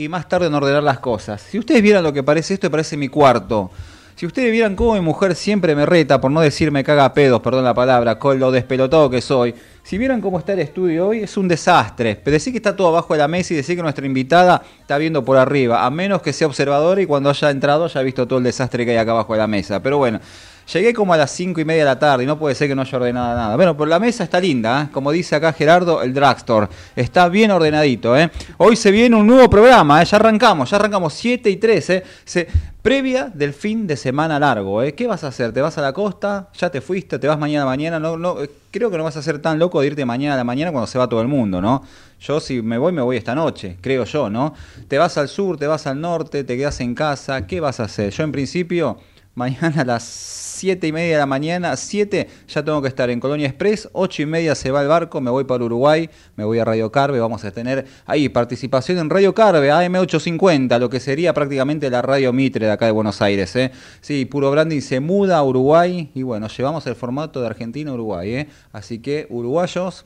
y más tarde en ordenar las cosas. Si ustedes vieran lo que parece esto, parece mi cuarto. Si ustedes vieran cómo mi mujer siempre me reta, por no decirme caga pedos, perdón la palabra, con lo despelotado que soy. Si vieran cómo está el estudio hoy, es un desastre. Pero decir que está todo abajo de la mesa y decir que nuestra invitada está viendo por arriba, a menos que sea observadora y cuando haya entrado haya visto todo el desastre que hay acá abajo de la mesa. Pero bueno, Llegué como a las cinco y media de la tarde y no puede ser que no haya ordenado nada. Bueno, pero la mesa está linda, ¿eh? como dice acá Gerardo, el drugstore. Está bien ordenadito. ¿eh? Hoy se viene un nuevo programa, ¿eh? ya arrancamos, ya arrancamos 7 y 3. ¿eh? Se, previa del fin de semana largo. ¿eh? ¿Qué vas a hacer? ¿Te vas a la costa? ¿Ya te fuiste? ¿Te vas mañana a mañana? No, no, creo que no vas a ser tan loco de irte mañana a la mañana cuando se va todo el mundo, ¿no? Yo si me voy, me voy esta noche, creo yo, ¿no? Te vas al sur, te vas al norte, te quedas en casa. ¿Qué vas a hacer? Yo en principio, mañana a las 7 y media de la mañana, 7 ya tengo que estar en Colonia Express, 8 y media se va el barco, me voy para Uruguay, me voy a Radio Carve, vamos a tener ahí participación en Radio Carve, AM850, lo que sería prácticamente la radio Mitre de acá de Buenos Aires. ¿eh? Sí, Puro Branding se muda a Uruguay y bueno, llevamos el formato de Argentina a Uruguay. ¿eh? Así que uruguayos,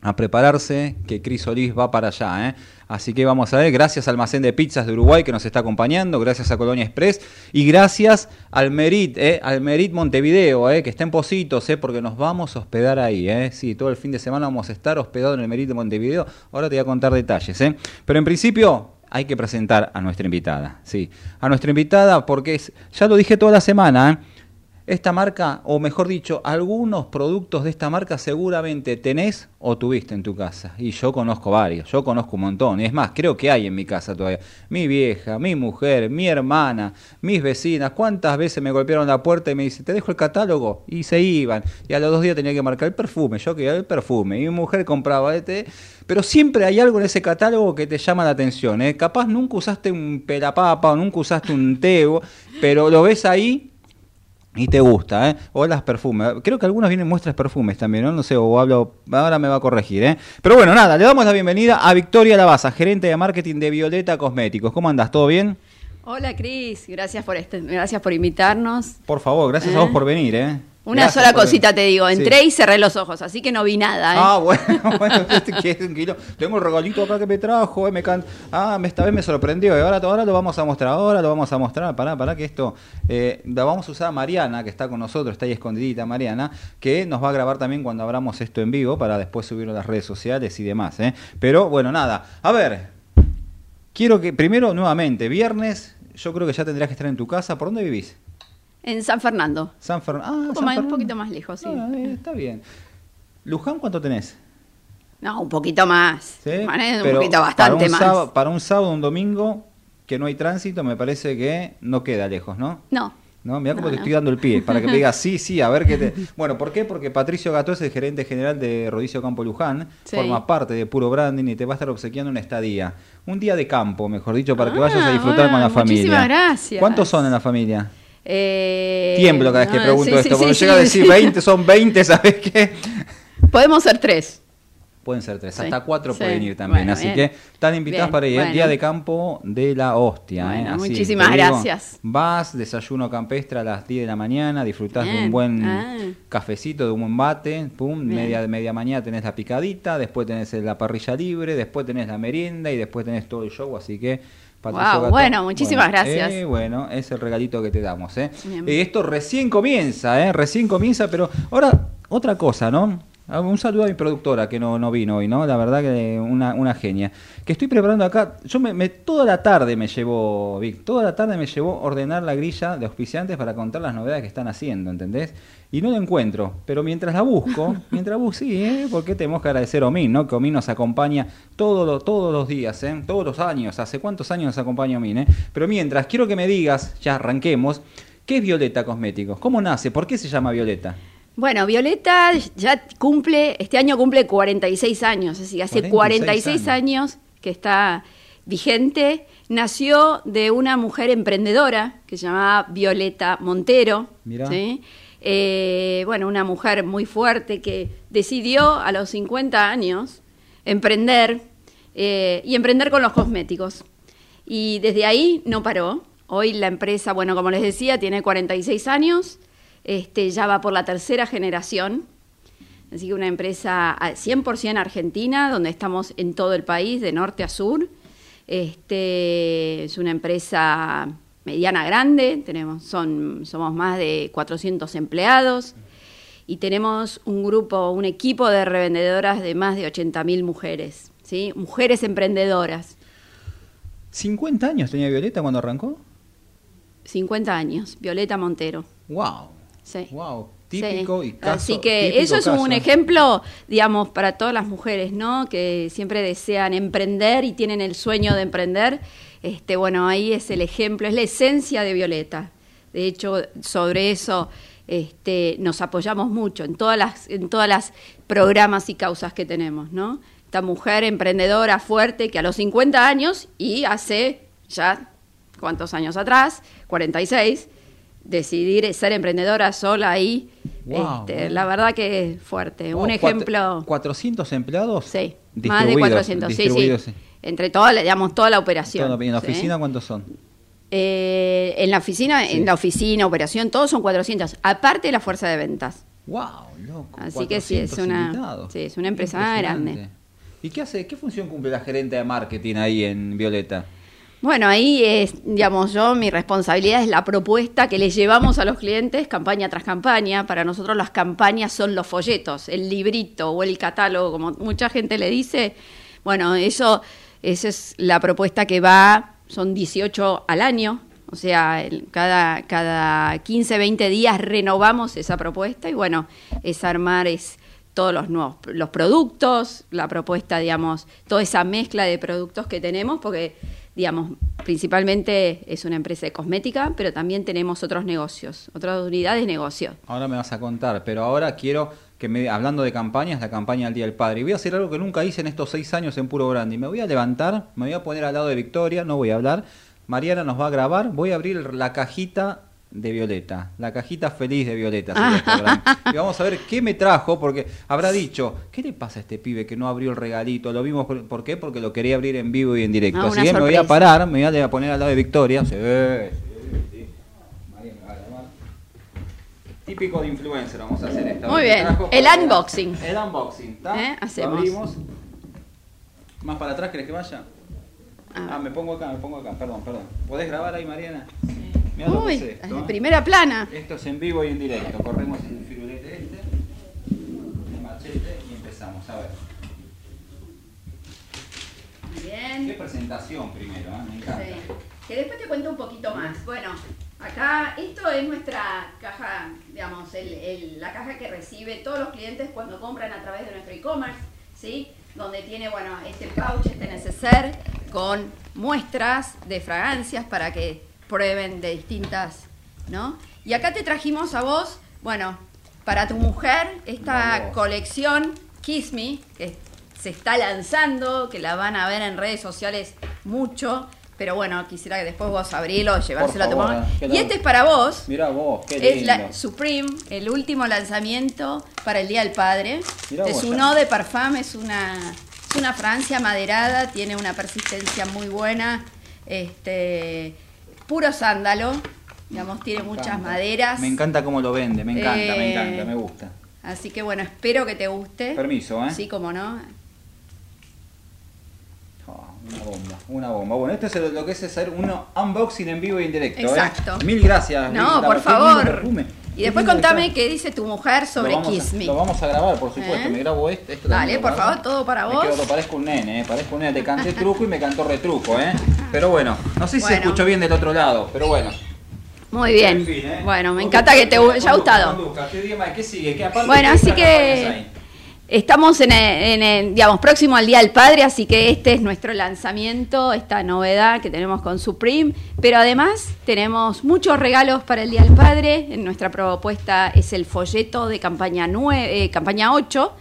a prepararse, que Cris Solís va para allá. ¿eh? Así que vamos a ver, gracias al Almacén de Pizzas de Uruguay que nos está acompañando, gracias a Colonia Express y gracias al Merit, ¿eh? al Merit Montevideo, ¿eh? que está en Positos, ¿eh? porque nos vamos a hospedar ahí. ¿eh? Sí, todo el fin de semana vamos a estar hospedados en el Merit de Montevideo. Ahora te voy a contar detalles. ¿eh? Pero en principio hay que presentar a nuestra invitada. Sí, a nuestra invitada porque es, ya lo dije toda la semana. ¿eh? Esta marca, o mejor dicho, algunos productos de esta marca seguramente tenés o tuviste en tu casa. Y yo conozco varios, yo conozco un montón. Y es más, creo que hay en mi casa todavía. Mi vieja, mi mujer, mi hermana, mis vecinas. ¿Cuántas veces me golpearon la puerta y me dice, te dejo el catálogo? Y se iban. Y a los dos días tenía que marcar el perfume. Yo quería el perfume. Y mi mujer compraba este. Pero siempre hay algo en ese catálogo que te llama la atención. ¿eh? Capaz nunca usaste un pelapapa o nunca usaste un tebo, pero lo ves ahí y te gusta, ¿eh? O las perfumes. Creo que algunos vienen muestras perfumes también, ¿no? No sé, o hablo, ahora me va a corregir, ¿eh? Pero bueno, nada, le damos la bienvenida a Victoria Lavaza, gerente de marketing de Violeta Cosméticos. ¿Cómo andas? ¿Todo bien? Hola Cris, gracias por este, gracias por invitarnos. Por favor, gracias a vos por venir, ¿eh? Una sola cosita te digo, entré y cerré los ojos, así que no vi nada. ¿eh? Ah, bueno, bueno, tranquilo. Tengo el regalito acá que me trajo, eh, me can... ah, esta vez me sorprendió, y ahora, ahora lo vamos a mostrar, ahora lo vamos a mostrar, pará, pará, que esto, eh, la vamos a usar a Mariana, que está con nosotros, está ahí escondidita Mariana, que nos va a grabar también cuando abramos esto en vivo, para después subirlo a las redes sociales y demás, ¿eh? Pero bueno, nada, a ver, quiero que, primero, nuevamente, viernes, yo creo que ya tendrías que estar en tu casa, ¿por dónde vivís? En San Fernando. San Fernando. Ah, un, San más, un poquito más lejos, sí. Ah, eh, está bien. ¿Luján cuánto tenés? No, un poquito más. ¿Sí? un poquito bastante para más. Sábado, para un sábado, un domingo, que no hay tránsito, me parece que no queda lejos, ¿no? No. ¿No? Mira cómo te estoy dando el pie, para que me digas sí, sí, a ver qué te... Bueno, ¿por qué? Porque Patricio Gato es el gerente general de Rodicio Campo Luján, Sí. forma parte de Puro Branding y te va a estar obsequiando una estadía. Un día de campo, mejor dicho, para que vayas a Ah, disfrutar con la familia. muchísimas gracias. ¿Cuántos son en la familia? Eh, Tiemblo cada vez que no, pregunto sí, esto. sí, Cuando sí, llega a decir sí. 20, son 20, ¿sabes qué? Podemos ser tres. Pueden ser tres, hasta cuatro pueden ir también. Bueno, así bien. que están invitadas Bien, para ir. ¿eh? bueno. Día de campo de la hostia. ¿eh? Bueno, Así, muchísimas digo, gracias. Vas, desayuno campestre a las 10 de la mañana, disfrutás de un buen ah. cafecito, de un buen bate. Pum, media, media mañana tenés la picadita, después tenés la parrilla libre, después tenés la merienda y después tenés todo el show. Así que. Patricio Guau, Gato, bueno, muchísimas gracias. eh, bueno, es el regalito que te damos. ¿eh? Eh, esto recién comienza, ¿eh? recién comienza, pero ahora otra cosa, ¿no? Ah, Un saludo a mi productora que no, no vino hoy, ¿no? La verdad que una, una genia. Que estoy preparando acá, yo me, me- toda la tarde me llevó, Vic, toda la tarde me llevó ordenar la grilla de auspiciantes para contar las novedades que están haciendo, ¿entendés? Y no la encuentro, pero mientras la busco, mientras busco, sí, ¿eh? Porque tenemos que agradecer a Omin, ¿no? Que Omin nos acompaña todos los, todos los días, ¿eh? Todos los años, ¿hace cuántos años nos acompaña Omin, eh? Pero mientras, quiero que me digas, ya arranquemos, ¿qué es Violeta Cosméticos? ¿Cómo nace? ¿Por qué se llama Violeta? Bueno, Violeta ya cumple, este año cumple 46 años, así que hace 46 46 años que está vigente. Nació de una mujer emprendedora que se llamaba Violeta Montero. Mirá. ¿sí? Eh, bueno, una mujer muy fuerte que decidió a los 50 años emprender eh, y emprender con los cosméticos. Y desde ahí no paró. Hoy la empresa, bueno, como les decía, tiene 46 años, este, ya va por la tercera generación. Así que una empresa a 100% argentina, donde estamos en todo el país, de norte a sur. Este, es una empresa mediana grande, tenemos, son, somos más de 400 empleados y tenemos un grupo, un equipo de revendedoras de más de 80.000 mujeres, ¿sí? mujeres emprendedoras. ¿50 años tenía Violeta cuando arrancó? 50 años, Violeta Montero. ¡Wow! Sí. ¡Wow! Típico y caso, Así que eso es un ejemplo, digamos, para todas las mujeres, ¿no? Que siempre desean emprender y tienen el sueño de emprender. Este, bueno, ahí es el ejemplo, es la esencia de Violeta. De hecho, sobre eso este, nos apoyamos mucho en todas las, en todas las programas y causas que tenemos, ¿no? Esta mujer emprendedora fuerte que a los 50 años y hace ya cuántos años atrás, 46, decidir ser emprendedora sola ahí, este, la verdad que es fuerte. Un ejemplo... ¿400 empleados? Sí, más de 400, sí, sí. Entre toda, digamos, toda la operación. ¿En la oficina cuántos son? Eh, en la oficina, en la oficina, operación, todos son 400, aparte de la fuerza de ventas. Wow, loco. Así que sí, es una, sí, es una empresa grande. ¿Y qué hace, qué función cumple la gerente de marketing ahí en Violeta? Bueno, ahí es, digamos, yo, mi responsabilidad es la propuesta que les llevamos a los clientes campaña tras campaña. Para nosotros las campañas son los folletos, el librito o el catálogo, como mucha gente le dice. Bueno, eso, esa es la propuesta que va, son 18 al año, o sea, cada, cada 15, 20 días renovamos esa propuesta y bueno, es armar es todos los nuevos los productos, la propuesta, digamos, toda esa mezcla de productos que tenemos, porque digamos, principalmente es una empresa de cosmética, pero también tenemos otros negocios, otras unidades de negocio. Ahora me vas a contar, pero ahora quiero que me, hablando de campañas, la campaña del Día del Padre, y voy a hacer algo que nunca hice en estos seis años en Puro Branding. Me voy a levantar, me voy a poner al lado de Victoria, no voy a hablar. Mariana nos va a grabar, voy a abrir la cajita de Violeta, la cajita feliz de Violeta. y vamos a ver qué me trajo, porque habrá dicho, ¿qué le pasa a este pibe que no abrió el regalito? Lo vimos, ¿por qué? Porque lo quería abrir en vivo y en directo. Así que me voy a parar, me voy a poner al lado de Victoria. Sí, sí, Típico de influencer, vamos a hacer esta. Muy bien, el unboxing. El unboxing, ¿está? ¿Eh? Hacemos. abrimos. Más para atrás, ¿querés que vaya? Ah. ah. me pongo acá, me pongo acá, perdón, perdón. ¿Podés grabar ahí, Mariana? Sí. Uy, esto, primera plana. Esto es en vivo y en directo. Corremos el firulete este, el machete y empezamos. A ver. Bien. Qué presentación primero, ¿eh? me encanta. Sí. Que después te cuento un poquito más. Bueno, acá esto es nuestra caja, digamos, el, el, la caja que recibe todos los clientes cuando compran a través de nuestro e-commerce, ¿sí? Donde tiene, bueno, este pouch, este neceser con muestras de fragancias para que prueben de distintas, ¿no? Y acá te trajimos a vos, bueno, para tu mujer, esta colección Kiss Me, que se está lanzando, que la van a ver en redes sociales mucho. Pero bueno, quisiera que después vos abrilo, llevárselo a tu mujer. Y este es para vos. Mira vos, qué lindo. Es la Supreme, el último lanzamiento para el Día del Padre. es un eau de parfum, es una, es una Francia maderada, tiene una persistencia muy buena. Este, puro sándalo, digamos, tiene muchas maderas. Me encanta cómo lo vende, me encanta, me eh, encanta, me gusta. Así que bueno, espero que te guste. Permiso, ¿eh? Sí, como no. Oh, una bomba, una bomba. Bueno, este es lo que es hacer un unboxing en vivo y en directo. ¿eh? Exacto. Mil gracias. No, por favor. Y después contame qué dice tu mujer sobre Kiss Me. Lo vamos a grabar, por supuesto. ¿Eh? Me grabo este. Esto Dale, por favor, todo para vos. Me parezco un nene, ¿eh? parezco un nene. Te canté truco y me cantó retruco, ¿eh? Pero bueno, no sé si se escuchó bien del otro lado, pero bueno. Muy bien. ¿eh? Bueno, me encanta que te haya gustado. ¿Qué sigue? ¿Qué bueno, así que estamos en el, digamos, próximo al Día del Padre, así que este es nuestro lanzamiento, esta novedad que tenemos con Supreme. Pero además tenemos muchos regalos para el Día del Padre. Nuestra propuesta es el folleto de campaña 9, eh, campaña 8.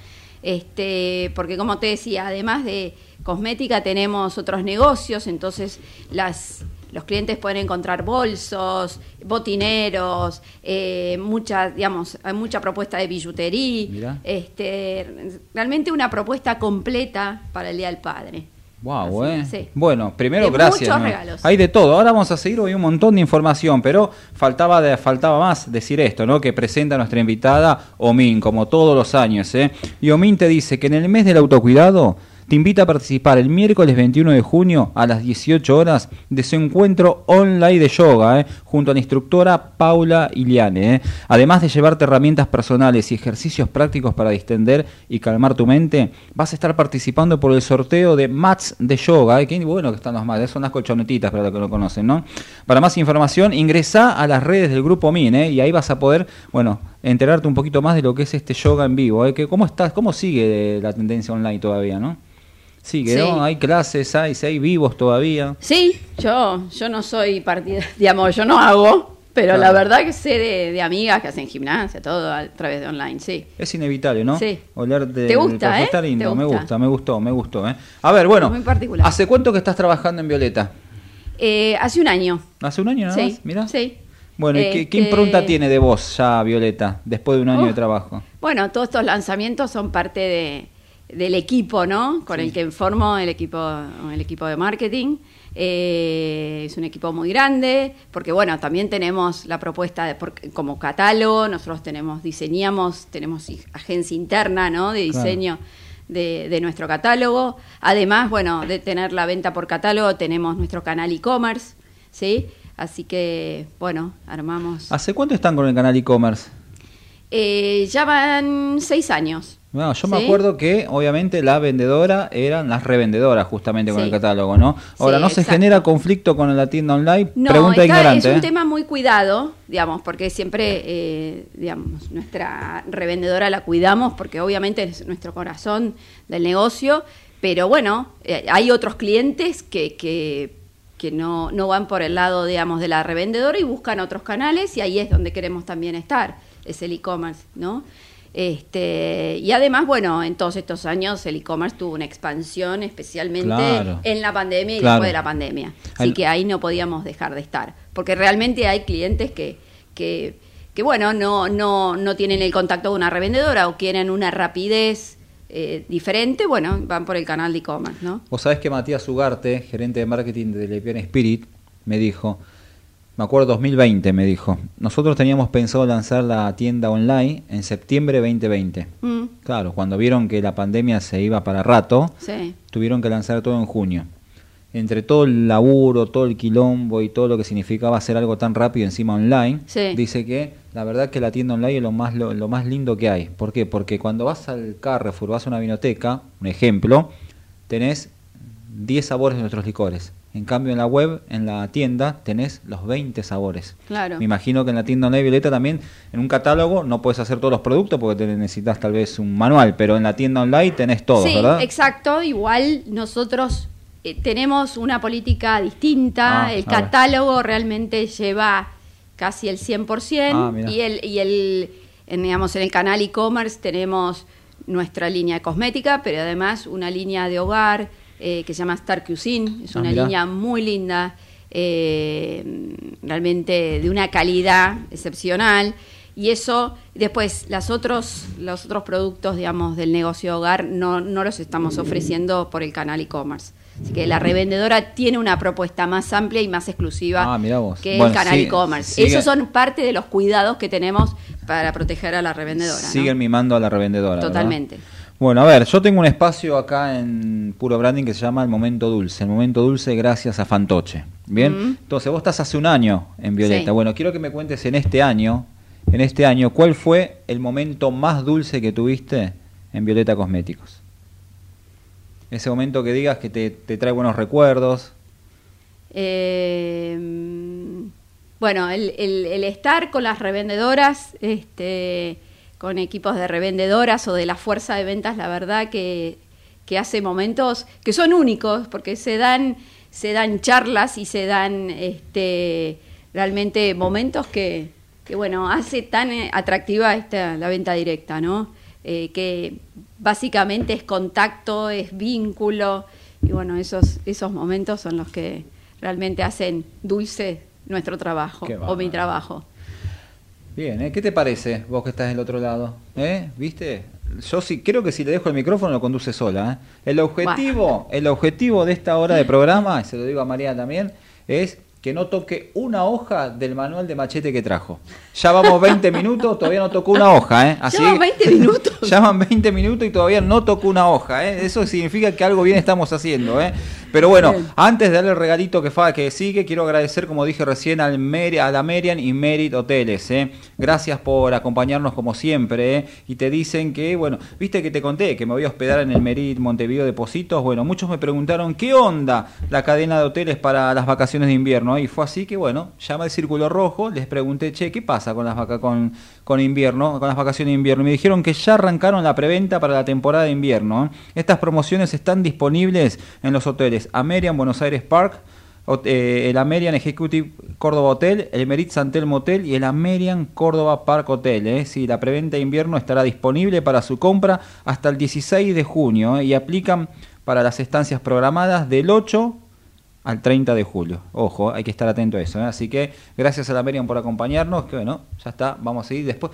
Este, porque como te decía, además de cosmética tenemos otros negocios, entonces las, los clientes pueden encontrar bolsos, botineros, eh, mucha, digamos, hay mucha propuesta de billutería, este, realmente una propuesta completa para el Día del Padre. Wow, Así eh. sí. Bueno, primero De gracias. muchos ¿no? regalos. Hay de todo. Ahora vamos a seguir hoy un montón de información, pero faltaba de- faltaba más decir esto, ¿no? Que presenta nuestra invitada Omin, como todos los años, ¿eh? Y Omin te dice que en el mes del autocuidado te invita a participar el miércoles 21 de junio a las 18 horas de su encuentro online de yoga, ¿eh? junto a la instructora Paula Iliane. ¿eh? Además de llevarte herramientas personales y ejercicios prácticos para distender y calmar tu mente, vas a estar participando por el sorteo de mats de yoga. ¿eh? Qué bueno que están los mats, ¿eh? son las colchonetitas para los que no conocen, ¿no? Para más información, ingresa a las redes del grupo MIN y ahí vas a poder, bueno, enterarte un poquito más de lo que es este yoga en vivo. ¿Cómo estás? ¿Cómo sigue la tendencia online todavía, no? Sí. ¿no? Hay clases, hay, hay vivos todavía. Sí, yo, yo no soy partida, digamos, yo no hago, pero la verdad que sé de, de amigas que hacen gimnasia, todo a través de online, sí. Es inevitable, ¿no? Sí. Oler de, ¿Te gusta, eh? Está lindo, ¿Te me gusta? gusta, me gustó, me gustó, ¿eh? A ver, bueno. Muy particular. ¿Hace cuánto que estás trabajando en Violeta? Eh, hace un año. ¿Hace un año nada sí, más? Mirá. sí. Bueno, ¿y qué, qué Este, impronta tiene de vos ya, Violeta, después de un año Oh. de trabajo? Bueno, todos estos lanzamientos son parte de, del equipo, ¿no? Con el que formo el equipo, el equipo de marketing. Eh, es un equipo muy grande, porque bueno, también tenemos la propuesta de, como catálogo, nosotros tenemos, diseñamos, tenemos agencia interna, ¿no? De Claro. diseño de, de nuestro catálogo. Además, bueno, de tener la venta por catálogo, tenemos nuestro canal e-commerce, ¿sí? Así que, bueno, armamos. ¿Hace cuánto están con el canal e-commerce? Eh, ya van seis años. No, yo me acuerdo que obviamente la vendedora eran las revendedoras justamente con Sí. el catálogo, ¿no? Ahora, Sí, ¿no se genera conflicto con la tienda online? No, Pregunta ignorante. es un ¿eh? tema muy cuidado, digamos, porque siempre, eh, digamos, nuestra revendedora la cuidamos porque obviamente es nuestro corazón del negocio, pero bueno, eh, hay otros clientes que, que, que no, no van por el lado, digamos, de la revendedora y buscan otros canales y ahí es donde queremos también estar, es el e-commerce, ¿no? Este, y además, bueno, en todos estos años el e-commerce tuvo una expansión, especialmente Claro. en la pandemia y Claro. después de la pandemia. Así Al- que ahí no podíamos dejar de estar. Porque realmente hay clientes que, que, que, bueno, no, no, no tienen el contacto de una revendedora o quieren una rapidez eh, diferente, bueno, van por el canal de e-commerce, ¿no? Vos sabés que Matías Ugarte, gerente de marketing de Lepian Spirit, me dijo, me acuerdo 2020, me dijo, nosotros teníamos pensado lanzar la tienda online en septiembre 2020. Mm, Claro, cuando vieron que la pandemia se iba para rato, sí. tuvieron que lanzar todo en junio. Entre todo el laburo, todo el quilombo y todo lo que significaba hacer algo tan rápido encima online, Sí. dice que la verdad que la tienda online es lo más, lo, lo más lindo que hay. ¿Por qué? Porque cuando vas al Carrefour, vas a una vinoteca, un ejemplo, tenés 10 sabores de nuestros licores. En cambio en la web, en la tienda, tenés los 20 sabores. Claro. Me imagino que en la tienda online Violeta también, en un catálogo, no puedes hacer todos los productos porque te necesitas tal vez un manual, pero en la tienda online tenés todo, sí, ¿verdad? exacto. Igual nosotros eh, tenemos una política distinta. Ah, el catálogo realmente lleva casi el 100%. Ah, y el, y el en, digamos, en el canal e-commerce tenemos nuestra línea de cosmética, pero además una línea de hogar eh, que se llama Star Cuisine. Es Ah, una mirá. línea muy linda, eh, realmente de una calidad excepcional. Y eso, después, las otros, los otros productos, digamos, del negocio hogar no, no los estamos ofreciendo por el canal e-commerce. Así que la revendedora tiene una propuesta más amplia y más exclusiva Ah, que Bueno, el canal e-commerce. Esos son parte de los cuidados que tenemos para proteger a la revendedora. ¿no? Siguen mimando a la revendedora. ¿verdad? Bueno, a ver, yo tengo un espacio acá en Puro Branding que se llama El Momento Dulce. El Momento Dulce gracias a Fantoche. Bien, Mm. entonces vos estás hace un año en Violeta. Sí. Bueno, quiero que me cuentes en este año, en este año, ¿cuál fue el momento más dulce que tuviste en Violeta Cosméticos? Ese momento que digas que te, te trae buenos recuerdos. Eh, bueno, el, el- el estar con las revendedoras, este, con equipos de revendedoras o de la fuerza de ventas, la verdad que, que hace momentos que son únicos, porque se dan, se dan charlas y se dan este, realmente momentos que, que, bueno, hace tan eh, atractiva esta, la venta directa, ¿no? Eh, que básicamente es contacto, es vínculo, y bueno, esos, esos momentos son los que realmente hacen dulce nuestro trabajo o mi trabajo. Bien, ¿eh? ¿qué te parece vos que estás del otro lado? ¿Eh? ¿Viste? yo sí creo que si le dejo el micrófono lo conduce sola. ¿eh? El objetivo, el objetivo de esta hora de programa, y se lo digo a María también, es que no toque una hoja del manual de machete que trajo. Ya vamos 20 minutos, todavía no tocó una hoja, ¿eh? Así ¿Llaman 20 minutos? Llaman 20 minutos y todavía no tocó una hoja, ¿eh? Eso significa que algo bien estamos haciendo, ¿eh? Pero bueno, antes de darle el regalito que, fa, que sigue, quiero agradecer, como dije recién, al a la Merian y Merit Hoteles, ¿eh? Gracias por acompañarnos como siempre, ¿eh? Y te dicen que, bueno, viste que te conté que me voy a hospedar en el Merit Montevideo Depositos. Bueno, muchos me preguntaron, ¿qué onda la cadena de hoteles para las vacaciones de invierno? Y fue así que, bueno, llama el Círculo Rojo, les pregunté, che, ¿qué pasa con las vaca con, con invierno, con las vacaciones de invierno? Me dijeron que ya arrancaron la preventa para la temporada de invierno. Estas promociones están disponibles en los hoteles Amerian Buenos Aires Park, eh, el Amerian Executive Córdoba Hotel, el Merit Santel Motel y el Amerian Córdoba Park Hotel. ¿eh? La preventa de invierno estará disponible para su compra hasta el 16 de junio ¿eh? y aplican para las estancias programadas del 8 al 30 de julio. Ojo, hay que estar atento a eso. ¿eh? Así que gracias a la Merian por acompañarnos. Que bueno, ya está, vamos a seguir después.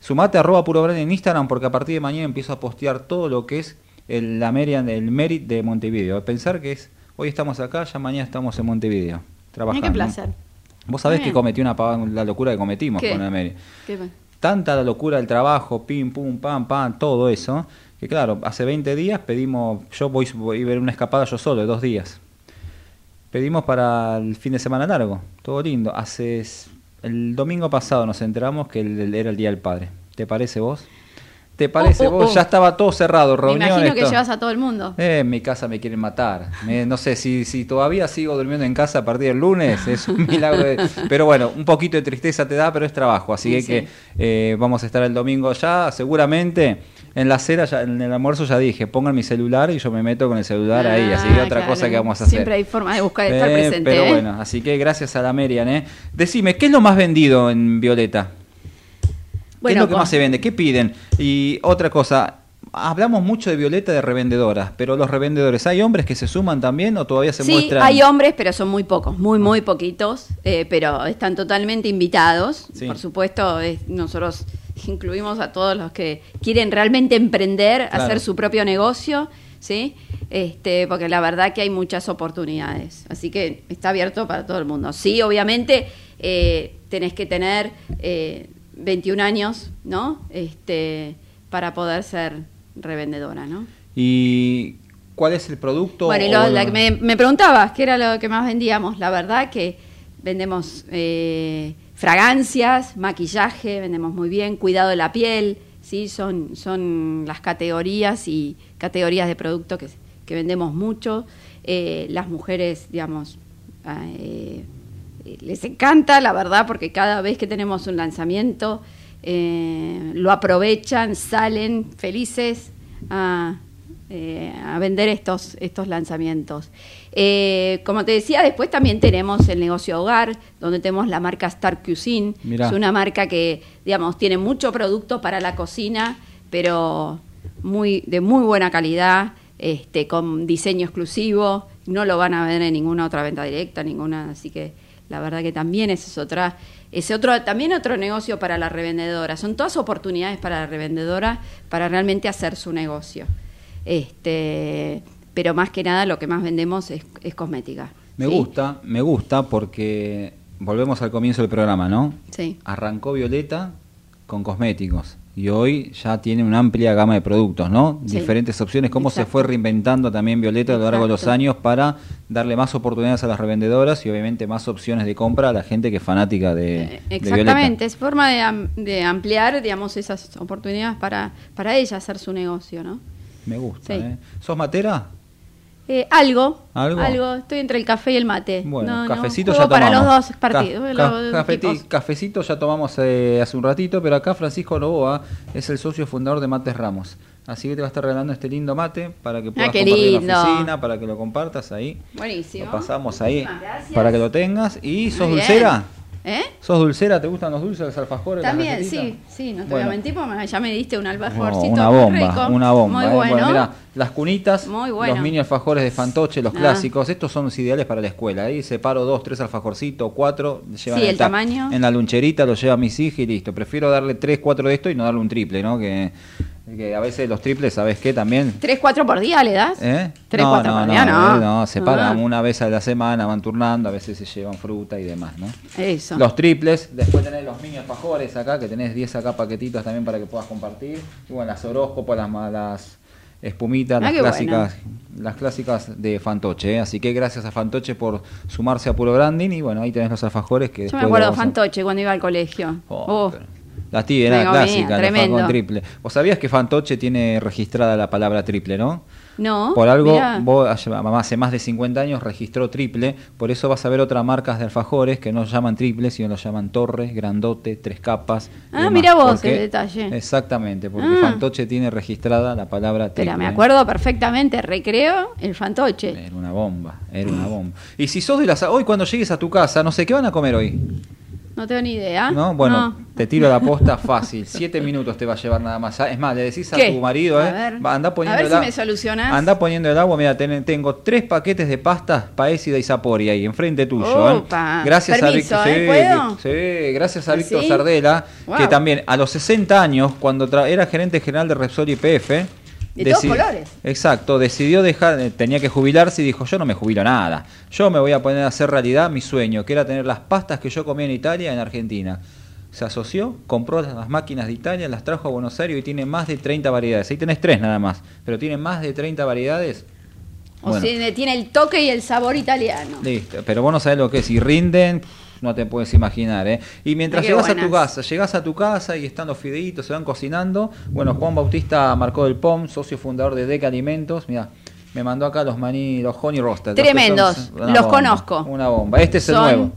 Sumate arroba puro brand en Instagram porque a partir de mañana empiezo a postear todo lo que es el Amerian, el Merit de Montevideo. Pensar que es, hoy estamos acá, ya mañana estamos en Montevideo. Trabajando. Qué placer. Vos sabés que cometí una la locura que cometimos con el Merit. Tanta la locura del trabajo, pim, pum, pam, pam, todo eso. Que claro, hace 20 días pedimos, yo voy, voy a ver una escapada yo solo de dos días pedimos para el fin de semana largo, todo lindo. Hace el domingo pasado nos enteramos que era el Día del Padre. ¿Te parece vos? ¿Te parece oh, oh, vos? Oh. Ya estaba todo cerrado, reuniones. Me imagino que llevas a todo el mundo. Eh, en mi casa me quieren matar. no sé, si, si todavía sigo durmiendo en casa a partir del lunes, es un milagro. pero bueno, un poquito de tristeza te da, pero es trabajo. Así que eh, vamos a estar el domingo ya, seguramente. En la cera, ya, en el almuerzo ya dije, pongan mi celular y yo me meto con el celular ahí. Así que ah, otra cosa que vamos a hacer. Siempre hay forma de buscar estar eh, presente. Pero bueno, así que gracias a la Merian. ¿eh? Decime, ¿qué es lo más vendido en Violeta? ¿Qué es lo que más se vende? ¿Qué piden? Y otra cosa, hablamos mucho de Violeta de revendedoras, pero los revendedores, ¿hay hombres que se suman también o todavía se muestran? Sí, hay hombres, pero son muy pocos, muy, muy poquitos, eh, pero están totalmente invitados. Por supuesto, nosotros incluimos a todos los que quieren realmente emprender, hacer su propio negocio, ¿sí? Este, porque la verdad que hay muchas oportunidades. Así que está abierto para todo el mundo. Sí, obviamente eh, tenés que tener... Eh, 21 años, ¿no? Este, para poder ser revendedora, ¿no? ¿Y cuál es el producto? Bueno, me, preguntabas qué era lo que más vendíamos. La verdad que vendemos eh, fragancias, maquillaje, vendemos muy bien, cuidado de la piel, sí, son, son las categorías y categorías de producto que, que vendemos mucho. Eh, las mujeres, digamos, eh, les encanta, la verdad, porque cada vez que tenemos un lanzamiento eh, lo aprovechan, salen felices a, eh, vender estos, estos lanzamientos. Eh, como te decía, después también tenemos el negocio hogar, donde tenemos la marca Star Cuisine. Es una marca que, digamos, tiene mucho producto para la cocina, pero muy, de muy buena calidad, este, con diseño exclusivo. No lo van a ver en ninguna otra venta directa, ninguna, así que la verdad que también es otra, ese otro, también otro negocio para la revendedora. Son todas oportunidades para la revendedora para realmente hacer su negocio. Este, pero más que nada lo que más vendemos es, cosmética. Me gusta, me gusta porque volvemos al comienzo del programa, ¿no? Sí. Arrancó Violeta con cosméticos y hoy ya tiene una amplia gama de productos, ¿no? Diferentes opciones, cómo se fue reinventando también Violeta a lo largo de los años para darle más oportunidades a las revendedoras y obviamente más opciones de compra a la gente que es fanática de, eh, Exactamente, es forma de, ampliar, digamos, esas oportunidades para, para ella hacer su negocio, ¿no? Me gusta, ¿eh? ¿Sos matera? Eh, algo, algo, Estoy entre el café y el mate. Bueno, cafecito ya tomamos. para los dos partidos. cafecito ya tomamos eh, hace un ratito, pero acá Francisco Novoa es el socio fundador de Mates Ramos. Así que te va a estar regalando este lindo mate para que puedas ah, compartir en la oficina, para que lo compartas ahí. Buenísimo. Lo pasamos ahí para que lo tengas. ¿Y sos dulcera? ¿Eh? ¿Sos dulcera? ¿Te gustan los dulces, los alfajores? También, sí, sí, no te voy a mentir, porque ya me diste un alfajorcito. una bomba, una bomba. Muy ¿eh? bueno. bueno las cunitas, los mini alfajores de fantoche, los ah. clásicos, estos son los ideales para la escuela. Ahí separo dos, tres alfajorcitos, cuatro, llevan sí, el tamaño. En la luncherita lo lleva mis hijas y listo. Prefiero darle tres, cuatro de esto y no darle un triple, ¿no? Que Que a veces los triples, ¿sabes qué? También. ¿Tres, cuatro por día le das? ¿Eh? ¿Tres, no, cuatro no, por día? No. no, se paran Ah. una vez a la semana, van turnando, a veces se llevan fruta y demás, ¿no? Eso. Los triples, después tenés los mini alfajores acá, que tenés 10 acá paquetitos también para que puedas compartir. Y bueno, las horóscopos, las, las espumitas, Ah, las clásicas, las clásicas de Fantoche. ¿eh? Así que gracias a Fantoche por sumarse a Puro Branding. Y bueno, ahí tenés los alfajores que Yo me acuerdo a- Fantoche cuando iba al colegio. Oh, Oh, pero- La tibia era clásica, la con triple. ¿Vos sabías que Fantoche tiene registrada la palabra triple, no? no. Por algo, mirá. vos hace- mamá hace más de 50 años registró triple, por eso vas a ver otras marcas de alfajores que no llaman triple, sino los llaman torres, grandote, tres capas. Ah, mirá vos Porque- el detalle. Exactamente, porque Ah. Fantoche tiene registrada la palabra triple. Espera, me acuerdo perfectamente. Recreo el Fantoche. Era una bomba, era una bomba. Y si sos de las... Hoy cuando llegues a tu casa, no sé, ¿qué van a comer hoy? No tengo ni idea. ¿No? Bueno, No. te tiro la posta fácil. Siete minutos te va a llevar nada más. Es más, le decís a ¿Qué? tu marido, A ¿eh? ver. Va, anda poniendo A ver si a- me solucionás. Anda poniendo el agua. Mira, ten- tengo tres paquetes de pasta Paesi y Sapori ahí, enfrente tuyo. ¿eh? Gracias Permiso, a Víctor. ¿eh? Gracias a ¿Ah, Víctor sí? Sardela, Wow. que también a los 60 años, cuando era gerente general de Repsol YPF. De todos colores. Exacto, decidió dejar, eh, tenía que jubilarse y dijo, yo no me jubilo nada, yo me voy a poner a hacer realidad mi sueño, que era tener las pastas que yo comía en Italia en Argentina. Se asoció, compró las máquinas de Italia, las trajo a Buenos Aires y tiene más de 30 variedades. Ahí tenés tres nada más, pero tiene más de 30 variedades. O Bueno, sea, tiene el toque y el sabor italiano. listo, pero vos no sabés lo que es. Y rinden, no te puedes imaginar, ¿eh? Y mientras qué llegas a tu casa, llegás a tu casa y están los fideitos, se van cocinando. Bueno, Juan Bautista marcó del POM, socio fundador de Deca Alimentos. Mira, me mandó acá los maní, los honey roasted. Tremendos, los conozco. Una bomba. Este es el nuevo.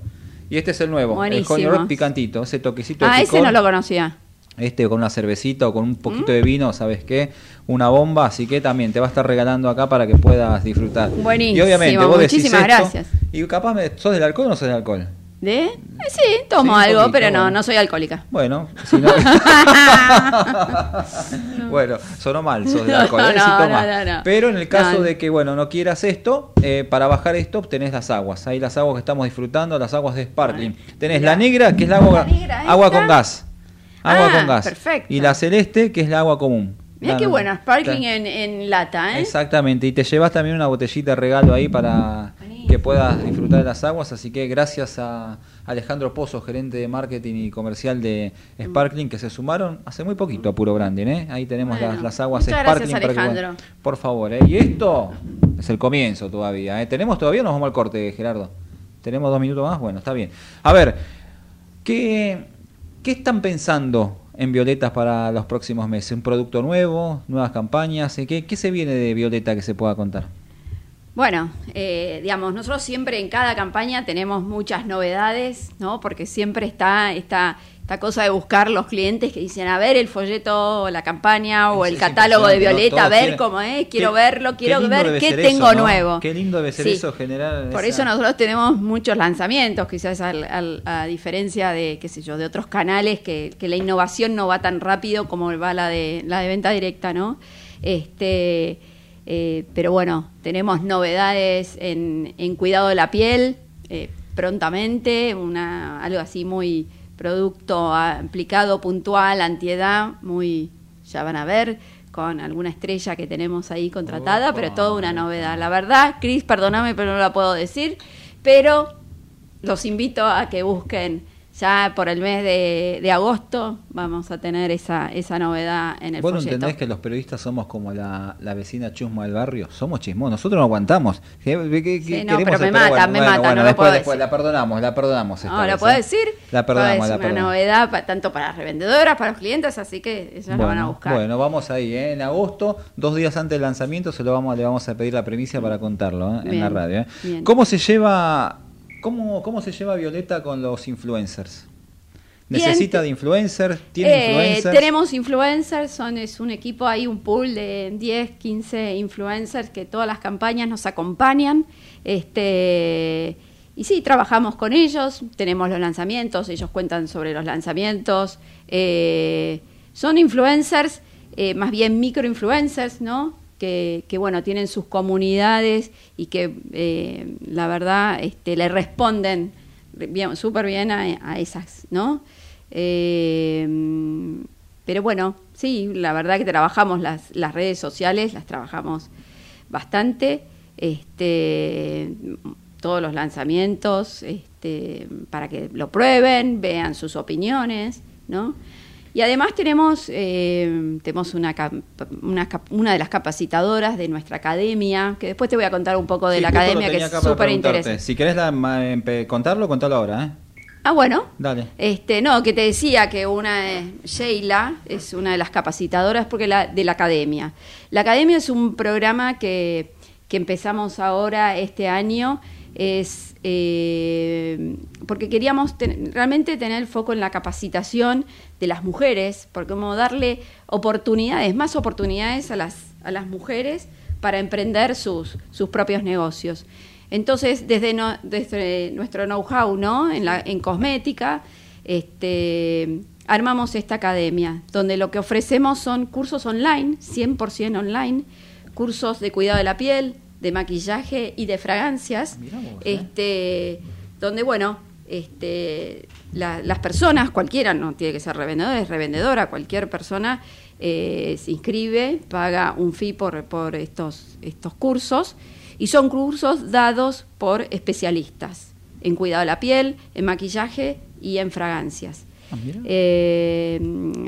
Y este es el nuevo. El honey buenísimos. roast picantito, ese toquecito de Ah, ese no lo conocía. Este con una cervecita o con un poquito de vino, ¿sabes qué? Una bomba, así que también te va a estar regalando acá para que puedas disfrutar. Buenísimo, Y obviamente vos decís muchísimas esto, gracias. Y capaz, me, ¿sos del alcohol o no sos del alcohol? ¿De? Eh, sí, tomo Sí, algo, poquito, pero no, no soy alcohólica. Bueno, si no... bueno, sonó mal, sos No, alcohol, no. Pero en el caso de que, bueno, no quieras esto, eh, para bajar esto tenés las aguas. Ahí las aguas que estamos disfrutando, las aguas de sparkling. Tenés la negra, que es la agua, La agua con gas. Agua Ah, con gas. perfecto. Y la celeste, que es la agua común. Mira qué bueno, sparkling en, en lata, ¿eh? Exactamente, y te llevas también una botellita de regalo ahí para. Que puedas disfrutar de las aguas, así que gracias a Alejandro Pozo, gerente de marketing y comercial de Sparkling, que se sumaron hace muy poquito a Puro Branding, ¿eh? ahí tenemos Bueno, las, las aguas Sparkling. gracias, para que Alejandro. puedan- por favor, ¿eh? y esto es el comienzo todavía, ¿eh? ¿tenemos todavía o nos vamos al corte, Gerardo? ¿Tenemos dos minutos más? Bueno, está bien. A ver, ¿qué, qué están pensando en Violetas para los próximos meses? ¿Un producto nuevo? ¿Nuevas campañas? ¿Eh? ¿Qué, qué se viene de Violeta que se pueda contar? Bueno, eh, digamos, nosotros siempre en cada campaña tenemos muchas novedades, ¿no? Porque siempre está esta, esta cosa de buscar los clientes que dicen, a ver el folleto, la campaña o el catálogo de. Violeta, a ver quieren- cómo es, quiero Qué- verlo, quiero ver qué tengo eso, ¿no? nuevo. Qué lindo debe ser Sí. eso, generar Por esa- eso nosotros tenemos muchos lanzamientos, quizás al- al- a diferencia de, qué sé yo, de otros canales que, que la innovación no va tan rápido como va la de, la de venta directa, ¿no? Este, eh, pero bueno, tenemos novedades en, en cuidado de la piel eh, prontamente, una, algo así muy producto aplicado puntual, antiedad, muy, ya van a ver, con alguna estrella que tenemos ahí contratada, Opa. pero toda una novedad. La verdad, Cris, perdóname, pero no la puedo decir, pero los invito a que busquen ya por el mes de, de agosto, vamos a tener esa, esa novedad en el ¿Vos no folleto. entendés que los periodistas somos como la, la vecina chusma del barrio? Somos chismosos, nosotros no aguantamos. ¿Qué- qué- qué Sí, no, pero me matan, bueno, me bueno, matan, bueno, no después, puedo después decir. la perdonamos, la perdonamos. esta No, vez, lo puedo ¿eh? decir. La perdonamos, es la una perdonamos. novedad pa- tanto para las revendedoras, para los clientes, así que ellos lo van a buscar. Bueno, vamos ahí, ¿eh? en agosto, dos días antes del lanzamiento, se lo vamos, le vamos a pedir la primicia para contarlo ¿eh? en la radio. ¿eh? ¿Cómo se lleva, cómo, cómo se lleva Violeta con los influencers? Bien. ¿Necesita de influencers? ¿Tiene Eh, influencers? Tenemos influencers, son, es un equipo ahí, un pool de 10, 15 influencers que todas las campañas nos acompañan. Este, y sí, trabajamos con ellos, tenemos los lanzamientos, ellos cuentan sobre los lanzamientos. Eh, son influencers, eh, más bien microinfluencers, ¿no? Que, bueno, tienen sus comunidades y que eh, la verdad este, le responden bien, súper bien a, a esas, ¿no? Eh, pero bueno, sí, la verdad que trabajamos las, las redes sociales, las trabajamos bastante, este, todos los lanzamientos, este, para que lo prueben, vean sus opiniones, ¿no? Y además tenemos, eh, tenemos una, una, una, de las capacitadoras de nuestra academia, que después te voy a contar un poco de la academia, que es súper interesante. Si querés contarlo, contalo ahora, ¿eh? Ah, bueno. Dale. Este, no, que te decía que una Sheila es una de las capacitadoras porque la, de la academia. La academia es un programa que, que empezamos ahora este año. Es eh, porque queríamos realmente tener el foco en la capacitación de las mujeres, porque como darle oportunidades, más oportunidades a las, a las mujeres para emprender sus, sus propios negocios. Entonces, desde, desde nuestro know-how ¿no? en, la, en cosmética, este, armamos esta academia, donde lo que ofrecemos son cursos online, 100% online, cursos de cuidado de la piel, de maquillaje y de fragancias, ¿eh? este, donde, bueno, este, las personas, cualquiera, no tiene que ser revendedora, es revendedora, cualquier persona eh, se inscribe, paga un fee por, por estos, estos cursos y son cursos dados por especialistas en cuidado de la piel, en maquillaje y en fragancias. Ah, eh,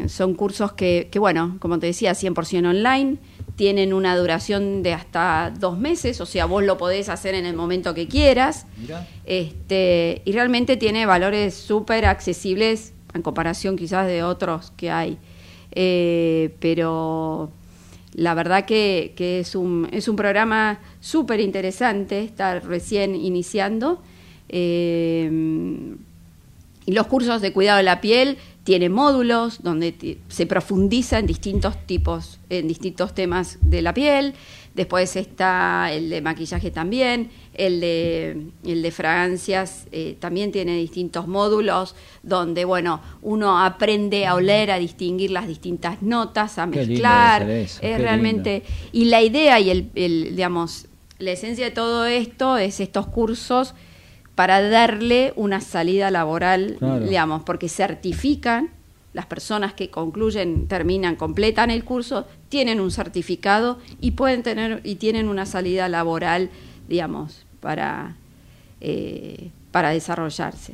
son cursos que, que, bueno, como te decía, 100% online, tienen una duración de hasta dos meses, o sea, vos lo podés hacer en el momento que quieras. Este, y realmente tiene valores súper accesibles en comparación quizás de otros que hay. Eh, pero la verdad que, es, un, es un programa súper interesante, está recién iniciando. Eh, y los cursos de cuidado de la piel tienen módulos donde se profundiza en distintos tipos, en distintos temas de la piel. Después está el de maquillaje también, el de, el de fragancias eh, también tiene distintos módulos donde, bueno, uno aprende a oler, a distinguir las distintas notas, a mezclar. Es realmente. Y la idea y el, digamos, la esencia de todo esto es estos cursos para darle una salida laboral, digamos, porque certifican las personas que concluyen, terminan, completan el curso, tienen un certificado y pueden tener y tienen una salida laboral, digamos, para, eh, para desarrollarse.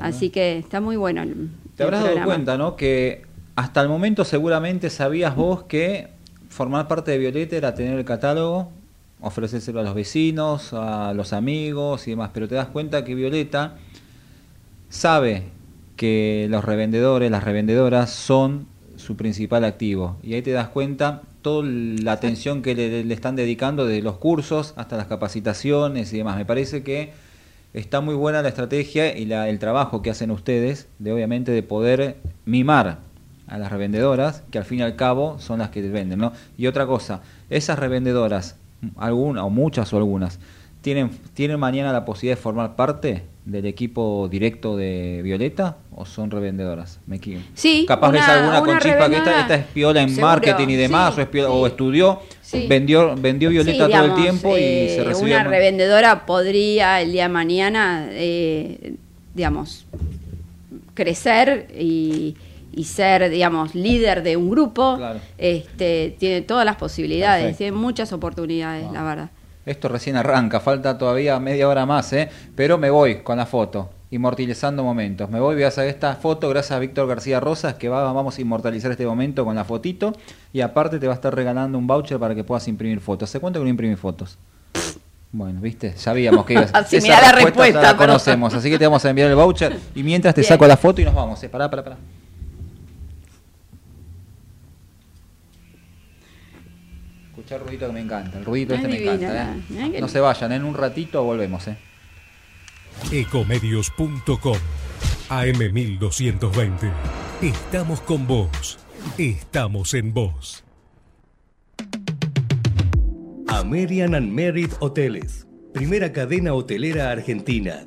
Así que está muy bueno. El, Te habrás dado cuenta, ¿no? Que hasta el momento seguramente sabías vos que formar parte de Violeta era tener el catálogo, ofrecérselo a los vecinos, a los amigos y demás, pero te das cuenta que Violeta sabe que los revendedores, las revendedoras son su principal activo. Y ahí te das cuenta toda la atención que le, están dedicando desde los cursos hasta las capacitaciones y demás. Me parece que está muy buena la estrategia y el trabajo que hacen ustedes de obviamente de poder mimar a las revendedoras, que al fin y al cabo son las que venden, ¿no? Y otra cosa, esas revendedoras, algunas o muchas o algunas, tienen, tienen mañana la posibilidad de formar parte del equipo directo de Violeta o son revendedoras? Me Sí. Capaz ves alguna con chispa que esta, esta es piola en marketing y demás, o, estudió, vendió, vendió Violeta todo el tiempo y eh, se recibió. Una revendedora podría el día de mañana, eh, digamos, crecer y, ser, digamos, líder de un grupo. Este, tiene todas las posibilidades, tiene muchas oportunidades, la verdad. Esto recién arranca, falta todavía media hora más, ¿eh? pero me voy con la foto, inmortalizando momentos. Me voy, voy a hacer esta foto gracias a Víctor García Rosas, que va, vamos a inmortalizar este momento con la fotito, y aparte te va a estar regalando un voucher para que puedas imprimir fotos. ¿Hace cuánto que no imprimir fotos? Bueno, viste, sabíamos que ibas. así esa la respuesta, la conocemos, así que te vamos a enviar el voucher y mientras te saco la foto y nos vamos. ¿eh? Pará, pará, pará. El ruidito que me encanta. El ruidito este me encanta. ¿eh? No se vayan, en un ratito volvemos. ¿eh? Ecomedios.com AM1220. Estamos con vos. Estamos en vos. American and Merit Hoteles. Primera cadena hotelera argentina.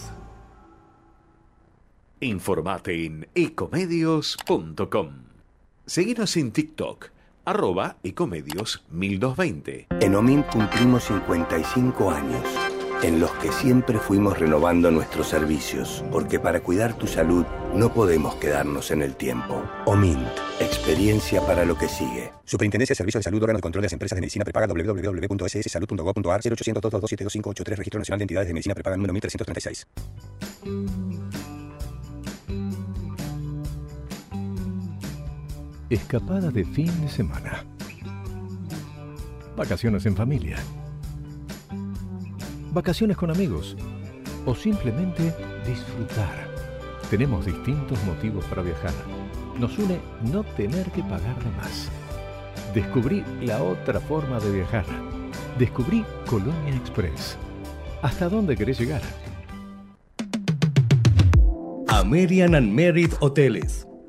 Informate en ecomedios.com. Seguinos en TikTok, arroba ecomedios 1220. En OMINT cumplimos 55 años, en los que siempre fuimos renovando nuestros servicios, porque para cuidar tu salud no podemos quedarnos en el tiempo. OMINT, experiencia para lo que sigue. Superintendencia de Servicios de Salud, órgano de control de las empresas de medicina prepaga www.sssalud.gov.ar 0800 222 Registro Nacional de Entidades de Medicina Prepaga número 1336. Escapada de fin de semana. Vacaciones en familia. Vacaciones con amigos. O simplemente disfrutar. Tenemos distintos motivos para viajar. Nos une no tener que pagar de más. Descubrí la otra forma de viajar. Descubrí Colonia Express. ¿Hasta dónde querés llegar? American and Merit Hoteles.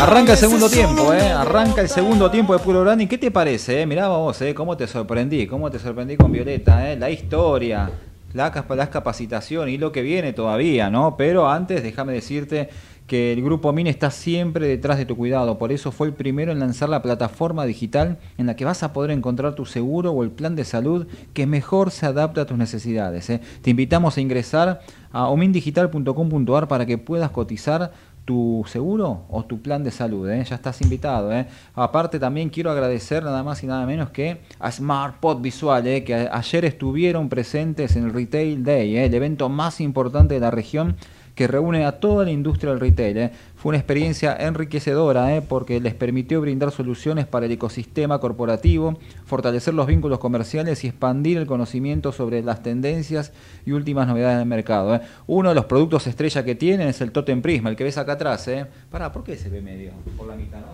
Arranca el segundo tiempo, ¿eh? Arranca el segundo tiempo de Puro Branding. ¿Qué te parece, eh? Mirá vos, ¿eh? Cómo te sorprendí, cómo te sorprendí con Violeta, ¿eh? La historia, la, las capacitaciones y lo que viene todavía, ¿no? Pero antes, déjame decirte que el Grupo MIN está siempre detrás de tu cuidado. Por eso fue el primero en lanzar la plataforma digital en la que vas a poder encontrar tu seguro o el plan de salud que mejor se adapta a tus necesidades. ¿eh? Te invitamos a ingresar a omindigital.com.ar para que puedas cotizar tu seguro o tu plan de salud. ¿eh? Ya estás invitado. ¿eh? Aparte también quiero agradecer nada más y nada menos que a SmartPod Visual, ¿eh? que ayer estuvieron presentes en el Retail Day, ¿eh? el evento más importante de la región que reúne a toda la industria del retail. ¿eh? Fue una experiencia enriquecedora ¿eh? porque les permitió brindar soluciones para el ecosistema corporativo, fortalecer los vínculos comerciales y expandir el conocimiento sobre las tendencias y últimas novedades del mercado. ¿eh? Uno de los productos estrella que tienen es el Totem Prisma, el que ves acá atrás. ¿eh? Pará, ¿por qué se ve medio? Por la mitad, ¿no?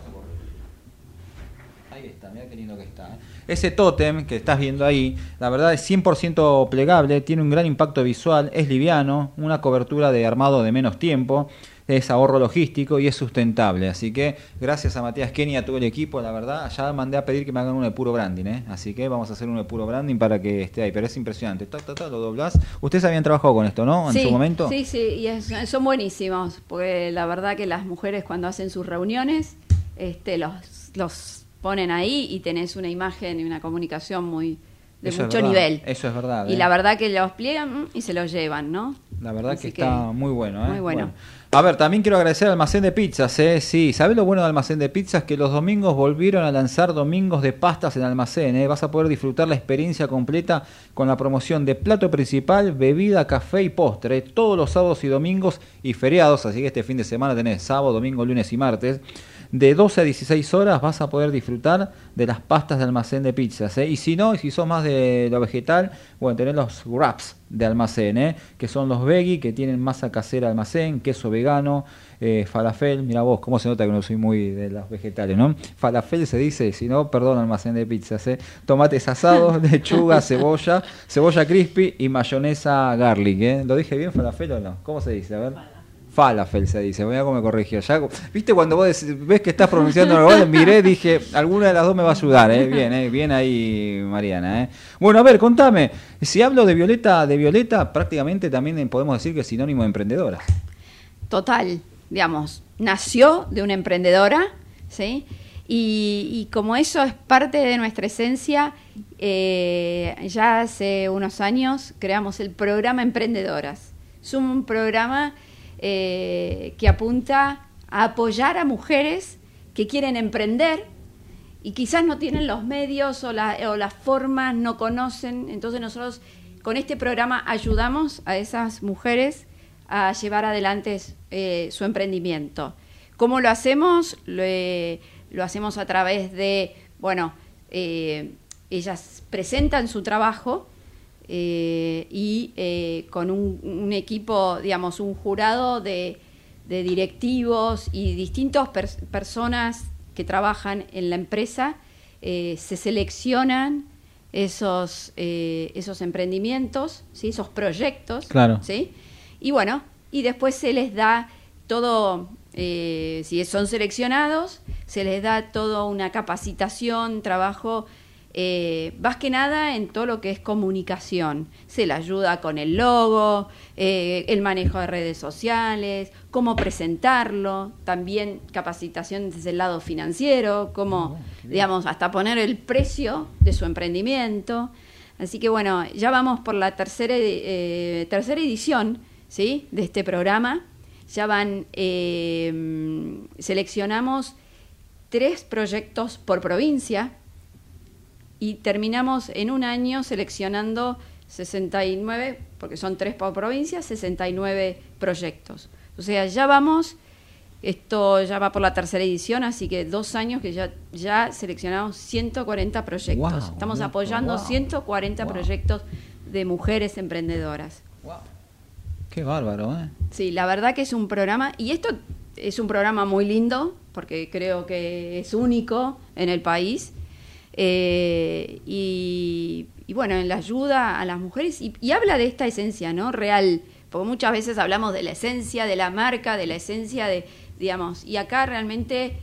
Ahí está, mira qué lindo que está. Ese tótem que estás viendo ahí, la verdad es 100% plegable, tiene un gran impacto visual, es liviano, una cobertura de armado de menos tiempo, es ahorro logístico y es sustentable. Así que gracias a Matías Kenny y a todo el equipo, la verdad, ya mandé a pedir que me hagan uno de puro branding. ¿eh? Así que vamos a hacer uno de puro branding para que esté ahí. Pero es impresionante. Ta, ta, ta, lo doblás. Ustedes habían trabajado con esto, ¿no? En sí, su momento. Sí, sí, y es- son buenísimos, porque la verdad que las mujeres cuando hacen sus reuniones, este, los, los ponen ahí y tenés una imagen y una comunicación muy de Eso mucho nivel. Eso es verdad. Y ¿eh? la verdad que los pliegan y se los llevan, ¿no? La verdad Así que está muy bueno, ¿eh? Muy bueno. A ver, también quiero agradecer al Almacén de Pizzas, ¿eh? Sí, ¿sabes lo bueno del Almacén de Pizzas? Que los domingos volvieron a lanzar domingos de pastas en Almacén, ¿eh? Vas a poder disfrutar la experiencia completa con la promoción de plato principal, bebida, café y postre, ¿eh? todos los sábados y domingos y feriados, así que este fin de semana tenés sábado, domingo, lunes y martes. De 12 a 16 horas vas a poder disfrutar de las pastas de almacén de pizzas. ¿eh? Y si no, y si sos más de lo vegetal, bueno, tenés los wraps de almacén, ¿eh? que son los veggie, que tienen masa casera almacén, queso vegano, eh, falafel. Mira vos, cómo se nota que no soy muy de los vegetales, ¿no? Falafel se dice, si no, perdón, almacén de pizzas. ¿eh? Tomates asados, lechuga, cebolla, cebolla crispy y mayonesa garlic. ¿eh? ¿Lo dije bien, falafel o no? ¿Cómo se dice? A ver. Falafel se dice, voy a cómo me corrigió. Viste cuando vos ves que estás pronunciando algo, miré, dije, alguna de las dos me va a ayudar, ¿eh? Bien, ¿eh? bien ahí, Mariana, ¿eh? Bueno, a ver, contame, si hablo de Violeta, de Violeta, prácticamente también podemos decir que es sinónimo de emprendedora. total, digamos, nació de una emprendedora, ¿sí? Y, y como eso es parte de nuestra esencia, eh, ya hace unos años creamos el programa Emprendedoras. Es un programa eh, que apunta a apoyar a mujeres que quieren emprender y quizás no tienen los medios o, la- o las formas, no conocen. Entonces nosotros con este programa ayudamos a esas mujeres a llevar adelante eh, su emprendimiento. ¿Cómo lo hacemos? Lo, eh, hacemos a través de, bueno, ellas presentan su trabajo eh, y eh, con un, un equipo, digamos, un jurado de, de directivos y distintas pers- personas que trabajan en la empresa, eh, se seleccionan esos, esos emprendimientos, ¿sí? esos proyectos. Claro. ¿sí? Y bueno, y después se les da todo, si son seleccionados, se les da toda una capacitación, trabajo, eh, más que nada en todo lo que es comunicación. Se le ayuda con el logo, eh, el manejo de redes sociales, cómo presentarlo, también capacitación desde el lado financiero, cómo, digamos, hasta poner el precio de su emprendimiento. Así que bueno, ya vamos por la tercera, eh, tercera edición ¿sí? de este programa. Ya van, eh, seleccionamos tres proyectos por provincia y terminamos en un año seleccionando 69, porque son tres por provincia, 69 proyectos. O sea, ya vamos, esto ya va por la tercera edición, así que dos años que ya, ya seleccionamos 140 proyectos. Wow, Estamos apoyando wow, 140 wow. proyectos de mujeres emprendedoras. Qué bárbaro, ¿eh? Sí, la verdad que es un programa, y esto es un programa muy lindo, porque creo que es único en el país, eh, y, y bueno, en la ayuda a las mujeres, y, y habla de esta esencia, ¿no? Real, porque muchas veces hablamos de la esencia de la marca, de la esencia de, digamos, y acá realmente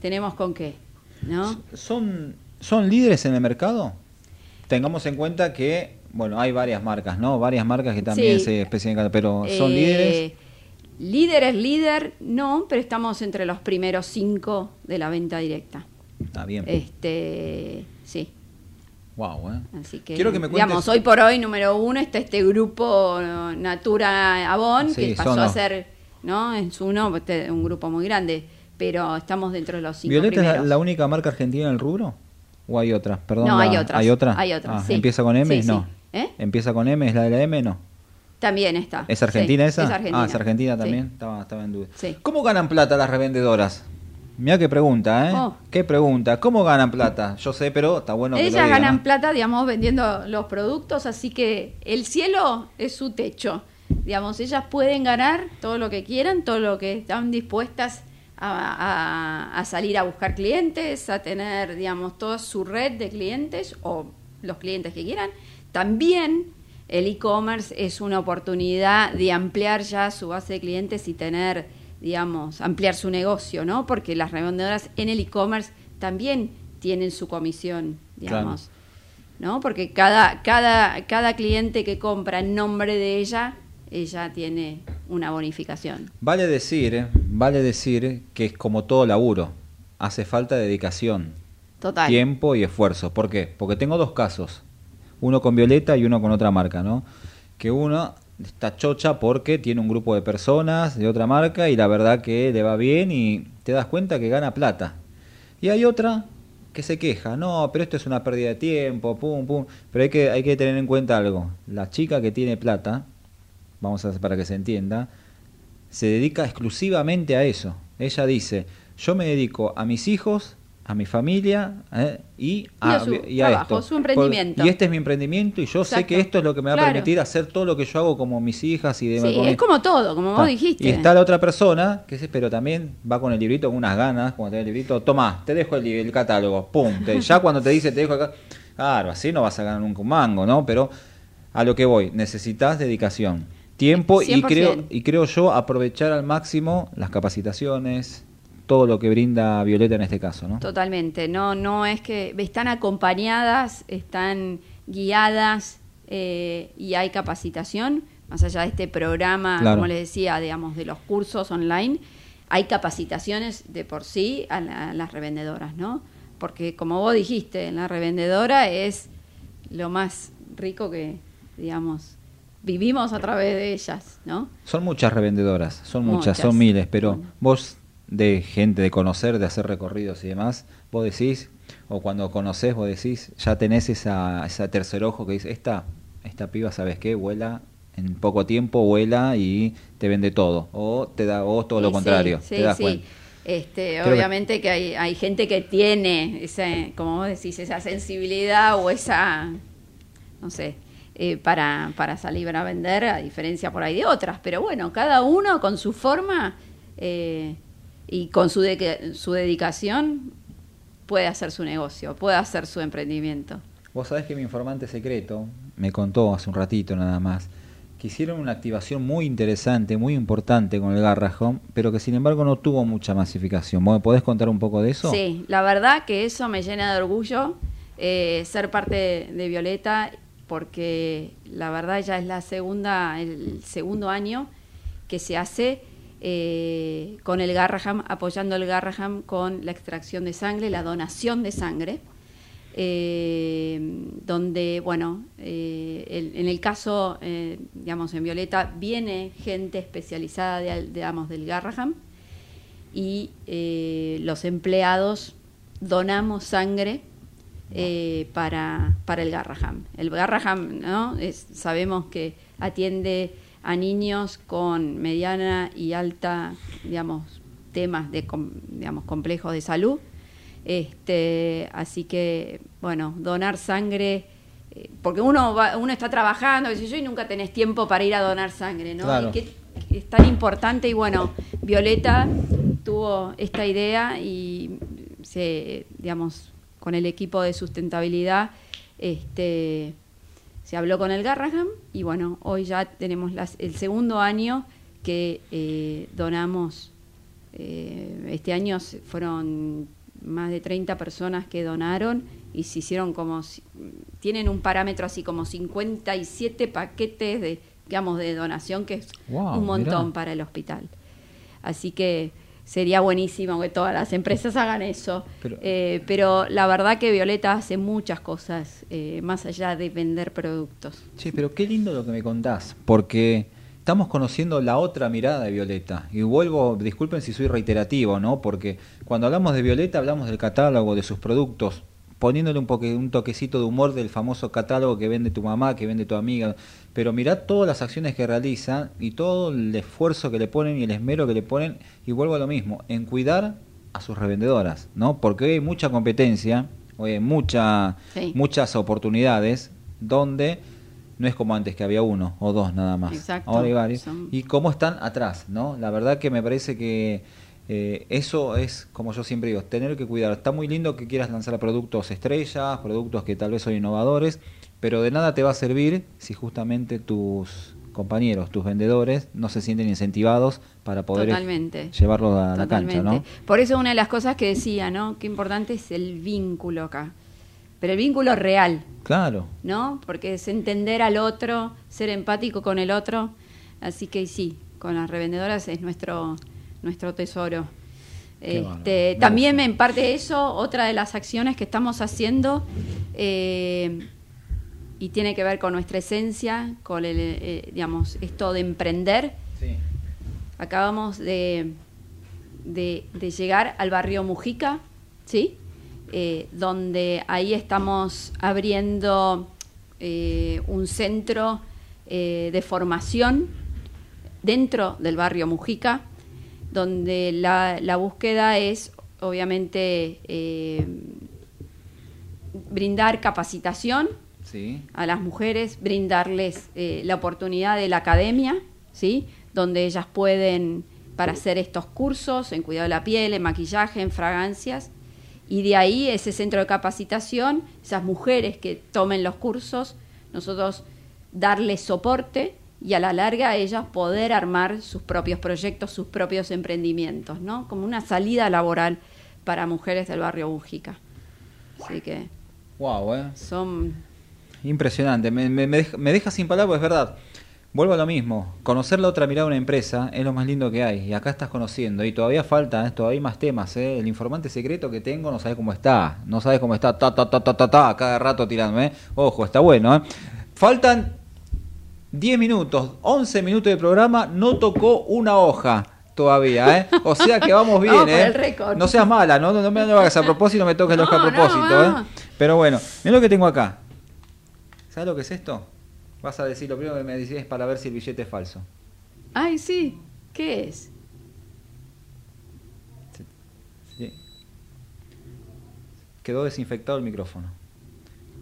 tenemos con qué, ¿no? ¿Son, ¿Son líderes en el mercado? Tengamos en cuenta que, bueno, hay varias marcas, ¿no? Varias marcas que también Sí. se especializan, pero ¿son Eh, líderes? Líder es líder, no, pero estamos entre los primeros cinco de la venta directa. Está bien. Este, sí. wow, ¿eh? Así que, Quiero que me cuentes... digamos, hoy por hoy, número uno, está este grupo Natura Avon, Sí, que pasó a ser, ¿no? En su uno, este, un grupo muy grande, pero estamos dentro de los cinco ¿Violeta es la, única marca argentina en el rubro? ¿O hay otras? Perdón, No, la- hay otras, ¿Hay otra? hay otras, Ah, sí. ¿Empieza con M? Sí, no. ¿Eh? ¿Empieza con M? ¿Es la de la M? No. También está. ¿Es argentina esa? Es argentina. Ah, es argentina también. Estaba, estaba en duda. ¿Cómo ganan plata las revendedoras? Mira qué pregunta, ¿eh? Oh. ¿Qué pregunta? ¿Cómo ganan plata? Yo sé, pero está bueno que lo Ellas digan, ganan plata, digamos, vendiendo los productos, así que el cielo es su techo. Digamos, ellas pueden ganar todo lo que quieran, todo lo que están dispuestas a, a- a salir a buscar clientes, a tener, digamos, toda su red de clientes o los clientes que quieran. También el e-commerce es una oportunidad de ampliar ya su base de clientes y tener, digamos, ampliar su negocio, ¿no? Porque las revendedoras en el e-commerce también tienen su comisión, digamos. ¿No? Porque cada, cada, cada cliente que compra en nombre de ella, ella tiene una bonificación. Vale decir, ¿eh? vale decir que es como todo laburo. Hace falta dedicación, Total. tiempo y esfuerzo. ¿Por qué? Porque tengo dos casos. Uno con Violeta y uno con otra marca, ¿no? Que uno está chocha porque tiene un grupo de personas de otra marca y la verdad que le va bien y te das cuenta que gana plata. Y hay otra que se queja, no, pero esto es una pérdida de tiempo, pum, pum. Pero hay que, hay que tener en cuenta algo. La chica que tiene plata, vamos a hacer para que se entienda, se dedica exclusivamente a eso. Ella dice, yo me dedico a mis hijos, a mi familia ¿eh? y, a su y a trabajo, esto. su emprendimiento. Por- y este es mi emprendimiento y yo sé que esto es lo que me va a permitir hacer todo lo que yo hago como mis hijas y demás. Sí, mi- es como todo, como vos Ah, dijiste. Y está la otra persona, que es, pero también va con el librito con unas ganas, cuando tiene el librito, toma, te dejo el, el catálogo, pum, te- ya cuando te dice te dejo acá, claro, así no vas a ganar nunca un mango, ¿no? Pero a lo que voy, necesitas dedicación, tiempo y 100%. creo, y creo yo aprovechar al máximo las capacitaciones, todo lo que brinda Violeta en este caso, ¿no? Totalmente, no, no es que están acompañadas, están guiadas eh, y hay capacitación, más allá de este programa, Claro. como les decía, digamos, de los cursos online, hay capacitaciones de por sí a, la- a las revendedoras, ¿no? Porque como vos dijiste, la revendedora es lo más rico que, digamos, vivimos a través de ellas, ¿no? Son muchas revendedoras, son muchas, Muchas. son miles, pero Bueno. vos de gente, de conocer, de hacer recorridos y demás, vos decís, o cuando conocés, vos decís, ya tenés esa, esa tercer ojo que dice, esta, esta piba, ¿sabes qué? Vuela en poco tiempo, vuela y te vende todo. O te da, o todo lo Sí, contrario, sí, te das sí. cuenta. Este, Creo que- obviamente que, hay, hay gente que tiene, ese, como vos decís, esa sensibilidad o esa, no sé, eh, para, para salir a vender, a diferencia por ahí de otras. Pero bueno, cada uno con su forma eh, y con su, de- su dedicación puede hacer su negocio, puede hacer su emprendimiento. Vos sabés que mi informante secreto me contó hace un ratito nada más que hicieron una activación muy interesante, muy importante con el Garrahome, pero que sin embargo no tuvo mucha masificación. ¿Vos me podés contar un poco de eso? Sí, la verdad que eso me llena de orgullo eh, ser parte de Violeta, porque la verdad ya es la segunda, el segundo año que se hace eh, con el Garraham, apoyando el Garraham con la extracción de sangre, la donación de sangre. eh, donde, bueno, eh, en el caso, digamos, en Violeta, viene gente especializada, de, digamos, del Garraham, y los empleados donamos sangre para, para el Garraham. El Garraham, ¿no? Sabemos que atiende a niños con mediana y alta, digamos, temas de, digamos, complejos de salud. Este, así que, bueno, donar sangre, eh, porque uno va- uno está trabajando, yo, y nunca tenés tiempo para ir a donar sangre, ¿no? Claro. Y qué- es tan importante y bueno, Violeta tuvo esta idea y se, digamos, con el equipo de sustentabilidad, este, se habló con el Garraham y bueno, hoy ya tenemos las- el segundo año que eh, donamos, eh, este año fueron más de 30 personas que donaron y se hicieron como, tienen un parámetro así como 57 paquetes de, digamos, de donación, que es Wow, un montón mirá. para el hospital. Así que sería buenísimo que todas las empresas hagan eso. Pero- Eh, pero la verdad que Violeta hace muchas cosas eh, más allá de vender productos. Che, pero qué lindo lo que me contás, porque estamos conociendo la otra mirada de Violeta. Y vuelvo, disculpen si soy reiterativo, ¿no? Porque cuando hablamos de Violeta hablamos del catálogo, de sus productos, poniéndole un, poque- un toquecito de humor del famoso catálogo que vende tu mamá, que vende tu amiga. Pero mirá todas las acciones que realiza y todo el esfuerzo que le ponen y el esmero que le ponen. Y vuelvo a lo mismo, en cuidar a sus revendedoras, ¿no? Porque hoy hay mucha competencia, hoy hay mucha, Sí. muchas oportunidades donde no es como antes que había uno o dos nada más. Exacto. Ahora hay varios. Son- Y cómo están atrás, ¿no? La verdad que me parece que eh, eso es, como yo siempre digo, tener que cuidar. Está muy lindo que quieras lanzar productos estrellas, productos que tal vez son innovadores, pero de nada te va a servir si justamente tus compañeros, tus vendedores, no se sienten incentivados para poder Totalmente. llevarlo a la cancha, ¿no? Por eso una de las cosas que decía, ¿no? Qué importante es el vínculo acá. Pero el vínculo real, Claro. ¿no? Porque es entender al otro, ser empático con el otro. Así que sí, con las revendedoras es nuestro, nuestro tesoro. Este, Me también en parte eso, otra de las acciones que estamos haciendo, eh, y tiene que ver con nuestra esencia, con el, eh, digamos, esto de emprender. Sí. Acabamos de, de, de llegar al barrio Mujica, ¿sí? Eh, donde ahí estamos abriendo un centro de formación dentro del barrio Mujica, donde la, la búsqueda es obviamente eh, brindar capacitación Sí. a las mujeres, brindarles eh, la oportunidad de la academia, ¿sí? donde ellas pueden, para hacer estos cursos en cuidado de la piel, en maquillaje, en fragancias, y de ahí ese centro de capacitación, esas mujeres que tomen los cursos, nosotros darles soporte y a la larga ellas poder armar sus propios proyectos, sus propios emprendimientos, ¿no? Como una salida laboral para mujeres del barrio Bújica. Así que Wow, eh. son Impresionante, me, me- me deja, me deja sin palabras, es verdad. Vuelvo a lo mismo, conocer la otra mirada de una empresa es lo más lindo que hay y acá estás conociendo y todavía falta, ¿eh? todavía hay más temas, ¿eh? el informante secreto que tengo no sabe cómo está, no sabe cómo está, ta ta ta ta ta, ta cada rato tirando, ¿eh? ojo, está bueno. ¿eh? Faltan 10 minutos, 11 minutos de programa, no tocó una hoja todavía, ¿eh? O sea que vamos bien, Vamos ¿eh? No seas mala, no, no, no me lo hagas a propósito, no me toques la hoja a propósito. ¿eh? Pero bueno, mira lo que tengo acá. ¿Sabes lo que es esto? Vas a decir, lo primero que me decís es para ver si el billete es falso. Ay, sí. ¿Qué es? Sí. Quedó desinfectado el micrófono.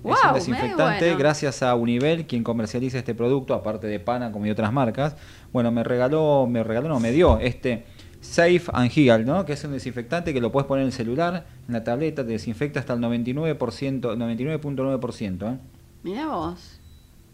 Es un desinfectante bueno. gracias a Univel, quien comercializa este producto, aparte de Pana, como y otras marcas. Bueno, me regaló, me regaló, no, me dio este Safe and Heal, ¿no? Que es un desinfectante que lo puedes poner en el celular, en la tableta, te desinfecta hasta el 99%, 99.9%, ¿eh? Mira vos.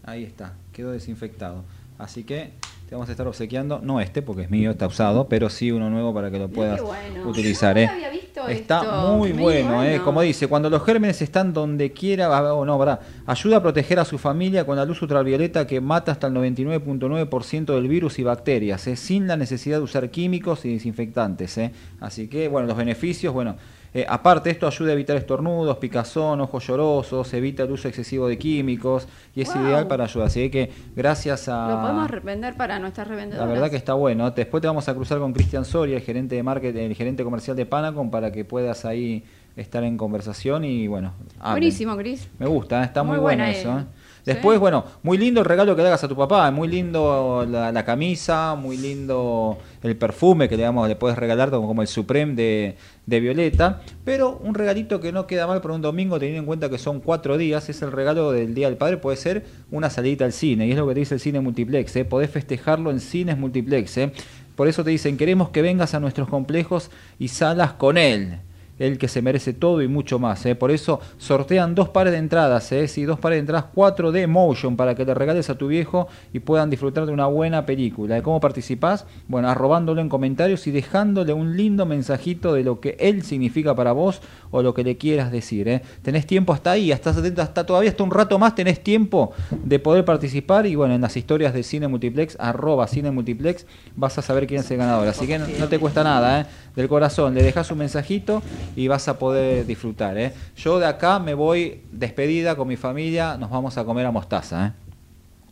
Ahí está, quedó desinfectado. Así que te vamos a estar obsequiando, no este porque es mío, está usado, pero sí uno nuevo para que lo puedas bueno. utilizar. No, ¿eh? no había visto está esto. muy bueno, ¿eh? como dice, cuando los gérmenes están donde quiera, ah, oh, no, verdad, ayuda a proteger a su familia con la luz ultravioleta que mata hasta el 99.9% del virus y bacterias, ¿eh? sin la necesidad de usar químicos y desinfectantes. ¿eh? Así que, bueno, los beneficios, bueno, eh, aparte, esto ayuda a evitar estornudos, picazón, ojos llorosos, evita el uso excesivo de químicos y es Wow. ideal para ayudar. Así que gracias a... Lo podemos revender para nuestras La revendedoras. verdad que está bueno. Después te vamos a cruzar con Cristian Soria, el gerente de marketing, el gerente comercial de Panacom, para que puedas ahí estar en conversación y bueno. hablen. Buenísimo, Cris. Me gusta, ¿eh? está muy, Muy bueno buena, eso. eh. Después, Sí. bueno, muy lindo el regalo que le hagas a tu papá, muy lindo la, la camisa, muy lindo el perfume que le, damos, le puedes regalar como, como el Supreme de, de Violeta, pero un regalito que no queda mal para un domingo teniendo en cuenta que son cuatro días, es el regalo del Día del Padre, puede ser una salidita al cine, y es lo que te dice el cine multiplex, ¿eh? podés festejarlo en cines multiplex. ¿eh? Por eso te dicen, queremos que vengas a nuestros complejos y salas con él el que se merece todo y mucho más. ¿eh? Por eso sortean dos pares de entradas, ¿eh? sí, dos pares de entradas 4D Motion para que le regales a tu viejo y puedan disfrutar de una buena película. ¿Cómo participás? Bueno, arrobándolo en comentarios y dejándole un lindo mensajito de lo que él significa para vos o lo que le quieras decir. ¿eh? Tenés tiempo hasta ahí, hasta, hasta todavía hasta un rato más tenés tiempo de poder participar y bueno, en las historias de Cine Multiplex, arroba Cine Multiplex, vas a saber quién es el ganador. Así que no, no te cuesta nada, ¿eh? del corazón, le dejas un mensajito y vas a poder disfrutar. ¿eh? Yo de acá me voy despedida con mi familia, nos vamos a comer a Mostaza. ¿eh?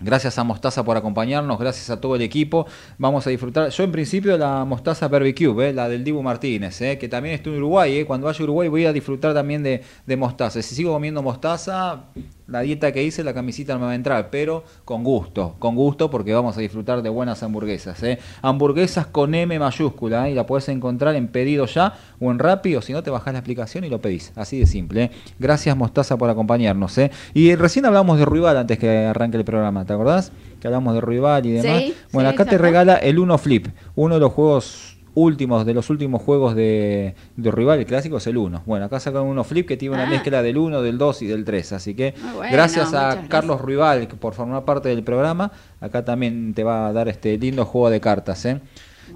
Gracias a Mostaza por acompañarnos, gracias a todo el equipo. Vamos a disfrutar. Yo en principio la Mostaza Barbecue, ¿eh? la del Dibu Martínez, ¿eh? que también estoy en Uruguay. ¿eh? Cuando vaya Uruguay voy a disfrutar también de, de mostaza. Si sigo comiendo mostaza, la dieta que hice, la camisita no me va a entrar, pero con gusto, con gusto porque vamos a disfrutar de buenas hamburguesas. ¿eh? Hamburguesas con M mayúscula ¿eh? y la puedes encontrar en pedido ya o en rápido, si no te bajas la aplicación y lo pedís. Así de simple. ¿eh? Gracias Mostaza por acompañarnos. ¿eh? Y recién hablamos de Ruibal antes que arranque el programa, ¿te acordás? Que hablamos de Ruibal y demás. Sí, bueno, sí, acá te regala el Uno Flip, uno de los juegos últimos, de los últimos juegos de, de Rival, el clásico es el 1. Bueno, acá sacan uno flip que tiene una Ah. mezcla del 1, del 2 y del 3. Así que bueno, gracias a Carlos Rival por formar parte del programa. Acá también te va a dar este lindo juego de cartas. ¿eh?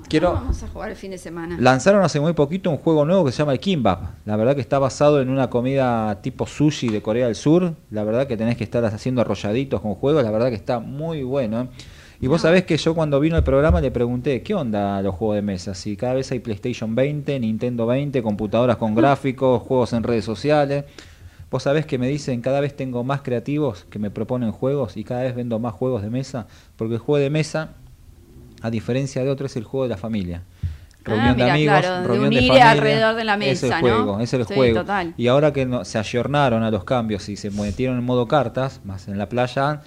Quiero, Vamos a jugar el fin de semana. Lanzaron hace muy poquito un juego nuevo que se llama el Kimbap. La verdad que está basado en una comida tipo sushi de Corea del Sur. La verdad que tenés que estar haciendo arrolladitos con juegos. La verdad que está muy bueno. ¿eh? Y vos sabés que yo cuando vino el programa le pregunté, ¿qué onda los juegos de mesa? Si cada vez hay PlayStation 20, Nintendo 20, computadoras con gráficos, juegos en redes sociales. Vos sabés que me dicen, cada vez tengo más creativos que me proponen juegos y cada vez vendo más juegos de mesa, porque el juego de mesa, a diferencia de otro, es el juego de la familia. Reunión Ah, de mira, amigos, claro, de reunión de unir familia. alrededor de la Es mesa, el ¿no? juego, es el Sí, juego. total. Y ahora que no- se ayornaron a los cambios y se metieron en modo cartas, más en la playa,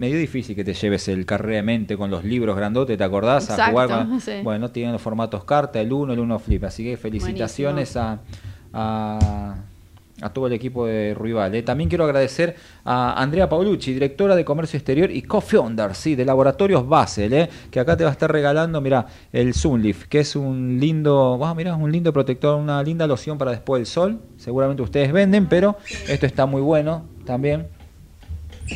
medio difícil que te lleves el carrera de mente con los libros grandotes, ¿te acordás? a Exacto, jugar con- sí. Bueno, tienen los formatos carta, el 1, el 1 flip. Así que felicitaciones a, a, a todo el equipo de Ruibal. ¿eh? También quiero agradecer a Andrea Paolucci, directora de Comercio Exterior y co-founder sí, de Laboratorios Basel, ¿eh? que acá te va a estar regalando, mira, el Sunleaf, que es un lindo, wow, mira, un lindo protector, una linda loción para después del sol. Seguramente ustedes venden, pero esto está muy bueno también.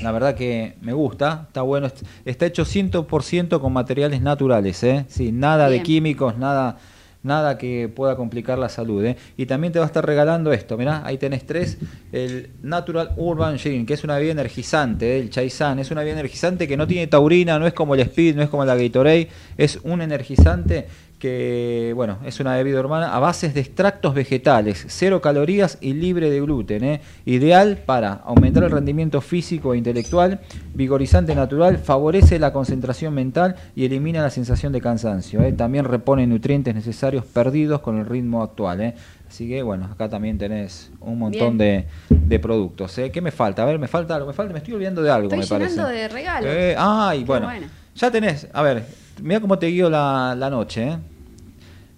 La verdad que me gusta, está bueno. est- Está hecho 100% con materiales naturales, ¿eh? Sí, nada de químicos, nada nada que pueda complicar la salud. ¿eh? Y también te va a estar regalando esto, mirá, ahí tenés tres, el Natural Urban Gin, que es una bebida energizante, ¿eh? el Chaisan, es una bebida energizante que no tiene taurina, no es como el Speed, no es como la Gatorade, es un energizante que, bueno, es una bebida urbana a bases de extractos vegetales, cero calorías y libre de gluten, ¿eh? ideal para aumentar el rendimiento físico e intelectual, vigorizante natural, favorece la concentración mental y elimina la sensación de cansancio. ¿eh? También repone nutrientes necesarios perdidos con el ritmo actual. ¿eh? Así que bueno, acá también tenés un montón de, de productos. ¿Qué me falta? A ver, me falta algo, me falta, me estoy olvidando de algo, Estoy me parece. llenando de regalos. Ay, Qué bueno, bueno. ya tenés, a ver, mira cómo te guío la, la noche, ¿eh?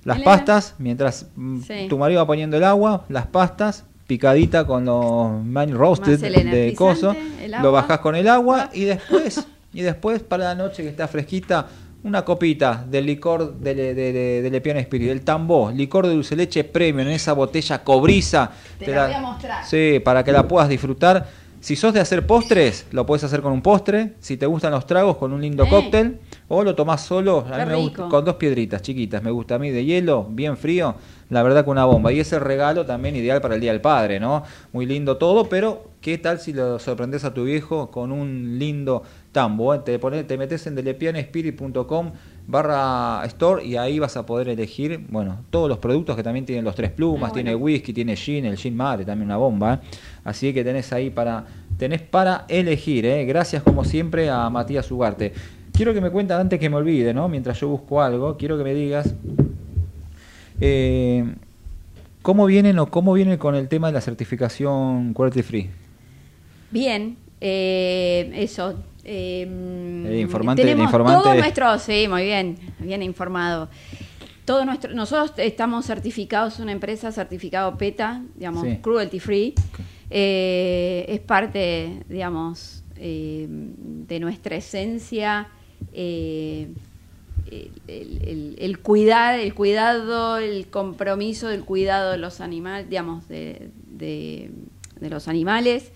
Las pastas, mientras mm, Sí. tu marido va poniendo el agua, las pastas, picadita con los man roasted de coso, lo bajás con el agua y después, y después para la noche que está fresquita, una copita del licor de, de, de, de Lepiana Spirit, el tambó, licor de dulce leche premium en esa botella cobriza. Te la voy a mostrar. Sí, para que la puedas disfrutar. Si sos de hacer postres, lo puedes hacer con un postre. Si te gustan los tragos, con un lindo Eh. cóctel. O lo tomás solo, a mí me gusta, con dos piedritas chiquitas. Me gusta a mí de hielo, bien frío. La verdad que una bomba. Y ese regalo también ideal para el Día del Padre, ¿no? Muy lindo todo, pero ¿qué tal si lo sorprendes a tu viejo con un lindo tambo? eh? Te, pones, te metes en delepianespirit.com barra store y ahí vas a poder elegir, bueno, todos los productos que también tienen los tres plumas, Ah, tiene whisky, tiene gin, el gin mate, también una bomba. ¿eh? Así que tenés ahí para, tenés para elegir, ¿eh? Gracias como siempre a Matías Ugarte. Quiero que me cuentes antes que me olvide, ¿no? Mientras yo busco algo, quiero que me digas eh, cómo vienen o cómo vienen con el tema de la certificación Quality Free. Bien, eh, eso. eh, El informante- el tenemos informante- todo nuestro, sí, muy bien, bien informado. Todo nuestro, nosotros estamos certificados, una empresa certificado PETA, digamos, Sí. cruelty free. Eh, es parte, digamos, eh, de nuestra esencia. Eh, el, cuidar, el cuidado, el compromiso del cuidado de los animales, digamos, de, de- de los animales,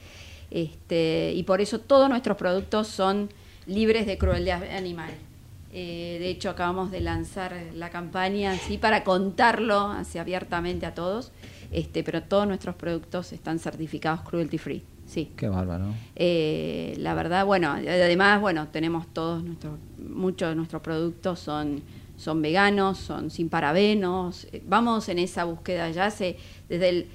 este, y por eso todos nuestros productos son libres de crueldad animal. Eh, de hecho, acabamos de lanzar la campaña así para contarlo así abiertamente a todos, este, pero todos nuestros productos están certificados cruelty free. Sí. Qué bárbaro. Eh, la verdad, bueno, además, bueno, tenemos todos nuestros, muchos de nuestros productos son, son veganos, son sin parabenos. Eh, Vamos en esa búsqueda ya hace, desde el,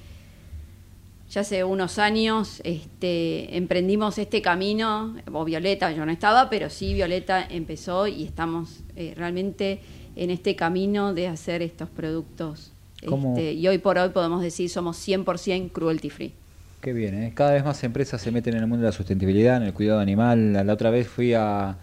ya hace unos años, este, emprendimos este camino, o Violeta, yo no estaba, pero sí Violeta empezó y estamos eh, realmente en este camino de hacer estos productos. Este, y hoy por hoy podemos decir somos 100% cruelty free. Qué bien, ¿eh? Cada vez más empresas se meten en el mundo de la sustentabilidad, en el cuidado animal. La, la otra vez fui a...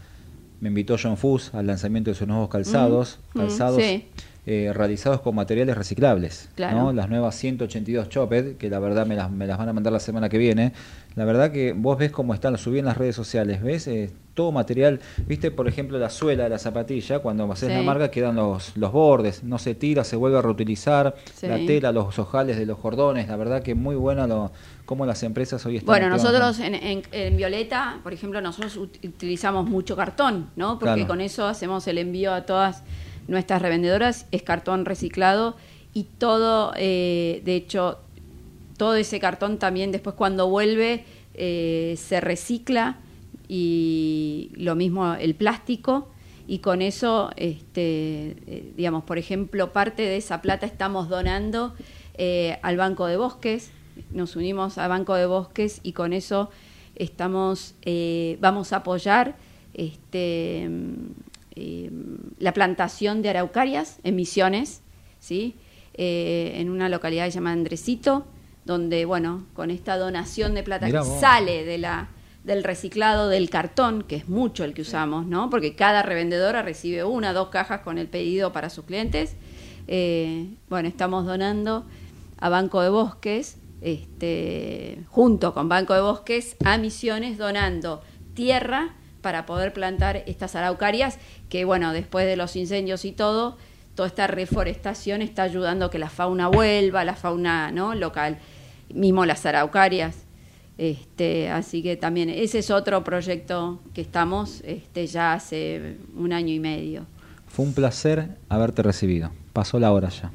Me invitó John Fuss al lanzamiento de sus nuevos calzados. Mm, calzados sí. Eh, realizados con materiales reciclables. Claro. ¿no? Las nuevas 182 Choped, que la verdad me las, me las van a mandar la semana que viene. La verdad que vos ves cómo están, lo subí en las redes sociales, ¿ves? Eh, todo material, viste, por ejemplo, la suela de la zapatilla, cuando haces Sí. la marca quedan los, los bordes, no se tira, se vuelve a reutilizar, Sí. la tela, los ojales de los cordones, la verdad que muy buena lo, cómo las empresas hoy están Bueno, nosotros en, en- en Violeta, por ejemplo, nosotros ut- utilizamos mucho cartón, ¿no? Porque Claro. con eso hacemos el envío a todas nuestras revendedoras, es cartón reciclado y todo, eh, de hecho, todo ese cartón también después cuando vuelve eh, se recicla y lo mismo el plástico y con eso, este, eh, digamos, por ejemplo, parte de esa plata estamos donando al Banco de Bosques, nos unimos al Banco de Bosques y con eso estamos, vamos a apoyar este, eh, la plantación de araucarias en Misiones, ¿sí? Eh, en una localidad llamada Andresito, donde, bueno, con esta donación de plata Mirá que vos. sale de la, del reciclado del cartón, que es mucho el que usamos, ¿no? Porque cada revendedora recibe una, dos cajas con el pedido para sus clientes. Eh, bueno, estamos donando a Banco de Bosques, este, junto con Banco de Bosques, a Misiones, donando tierra para poder plantar estas araucarias, que bueno, después de los incendios y todo, toda esta reforestación está ayudando a que la fauna vuelva, la fauna ¿no? local, mismo las araucarias. Este, así que también ese es otro proyecto que estamos este, ya hace un año y medio. Fue un placer haberte recibido. Pasó la hora ya.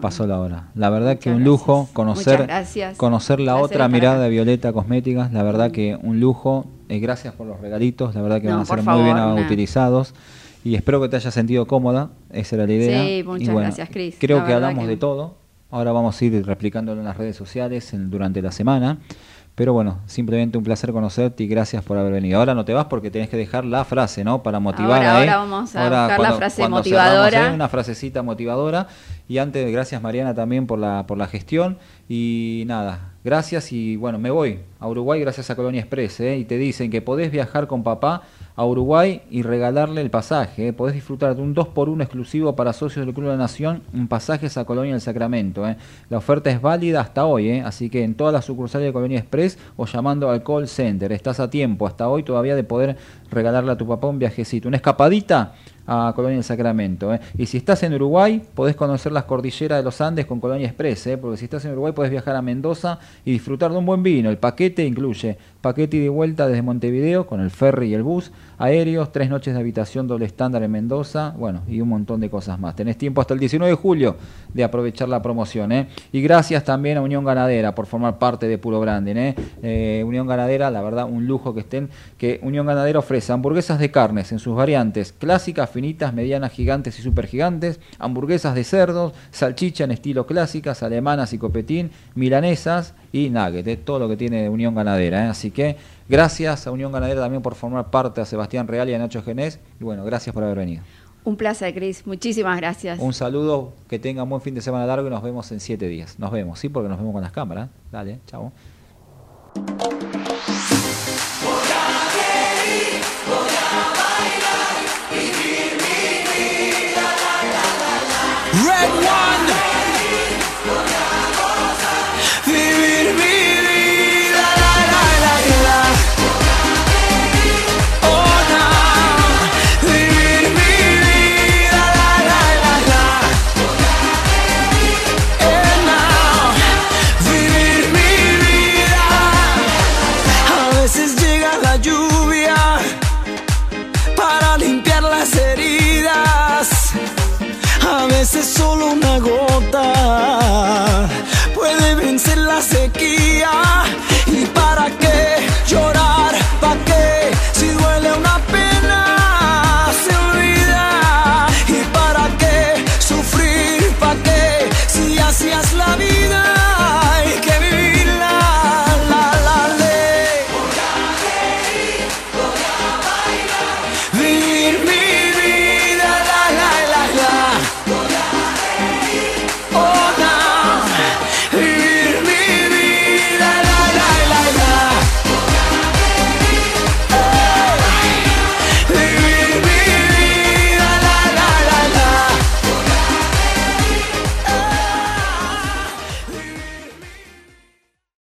Pasó la hora. La verdad que un lujo conocer conocer la otra mirada de Violeta Cosméticas. La verdad que un lujo. Eh, gracias por los regalitos. La verdad que No, van a ser muy bien utilizados. Y espero que te hayas sentido cómoda. Esa era la idea. Sí, muchas bueno, gracias, Cris. Creo La que hablamos que- de todo. Ahora vamos a ir replicándolo en las redes sociales en- durante la semana. Pero bueno, simplemente un placer conocerte y gracias por haber venido. Ahora no te vas porque tenés que dejar la frase, ¿no? Para motivar Ahora- ahí. ahora vamos a buscar la frase motivadora. cerramos, ¿eh? una frasecita motivadora. Y antes, gracias Mariana también por la, por la gestión. Y nada, gracias y bueno, me voy a Uruguay gracias a Colonia Express. ¿eh? Y te dicen que podés viajar con papá a Uruguay y regalarle el pasaje. ¿eh? Podés disfrutar de un 2x1 exclusivo para socios del Club de la Nación, un pasajes a Colonia del Sacramento. ¿eh? La oferta es válida hasta hoy, ¿eh? así que en todas las sucursales de Colonia Express o llamando al call center. Estás a tiempo hasta hoy todavía de poder regalarle a tu papá un viajecito, una escapadita a Colonia del Sacramento. Y si estás en Uruguay, podés conocer las cordilleras de los Andes con Colonia Express, porque si estás en Uruguay podés viajar a Mendoza y disfrutar de un buen vino. El paquete incluye paquete y de vuelta desde Montevideo con el ferry y el bus, aéreos, tres noches de habitación doble estándar en Mendoza, bueno, y un montón de cosas más. Tenés tiempo hasta el 19 de julio de aprovechar la promoción. ¿eh? Y gracias también a Unión Ganadera por formar parte de Puro Branding. ¿eh? Eh, Unión Ganadera, la verdad, un lujo que estén, que Unión Ganadera ofrece hamburguesas de carnes en sus variantes clásicas, finitas, medianas, gigantes y supergigantes, hamburguesas de cerdos, salchicha en estilo clásicas, alemanas y copetín, milanesas y nugget, todo lo que tiene Unión Ganadera. ¿eh? Así que gracias a Unión Ganadera también por formar parte, a Sebastián Real y a Nacho Genés. Y bueno, gracias por haber venido. Un placer, Cris. Muchísimas gracias. Un saludo, que tengan buen fin de semana largo y nos vemos en siete días. Nos vemos, sí, porque nos vemos con las cámaras. Dale, chao.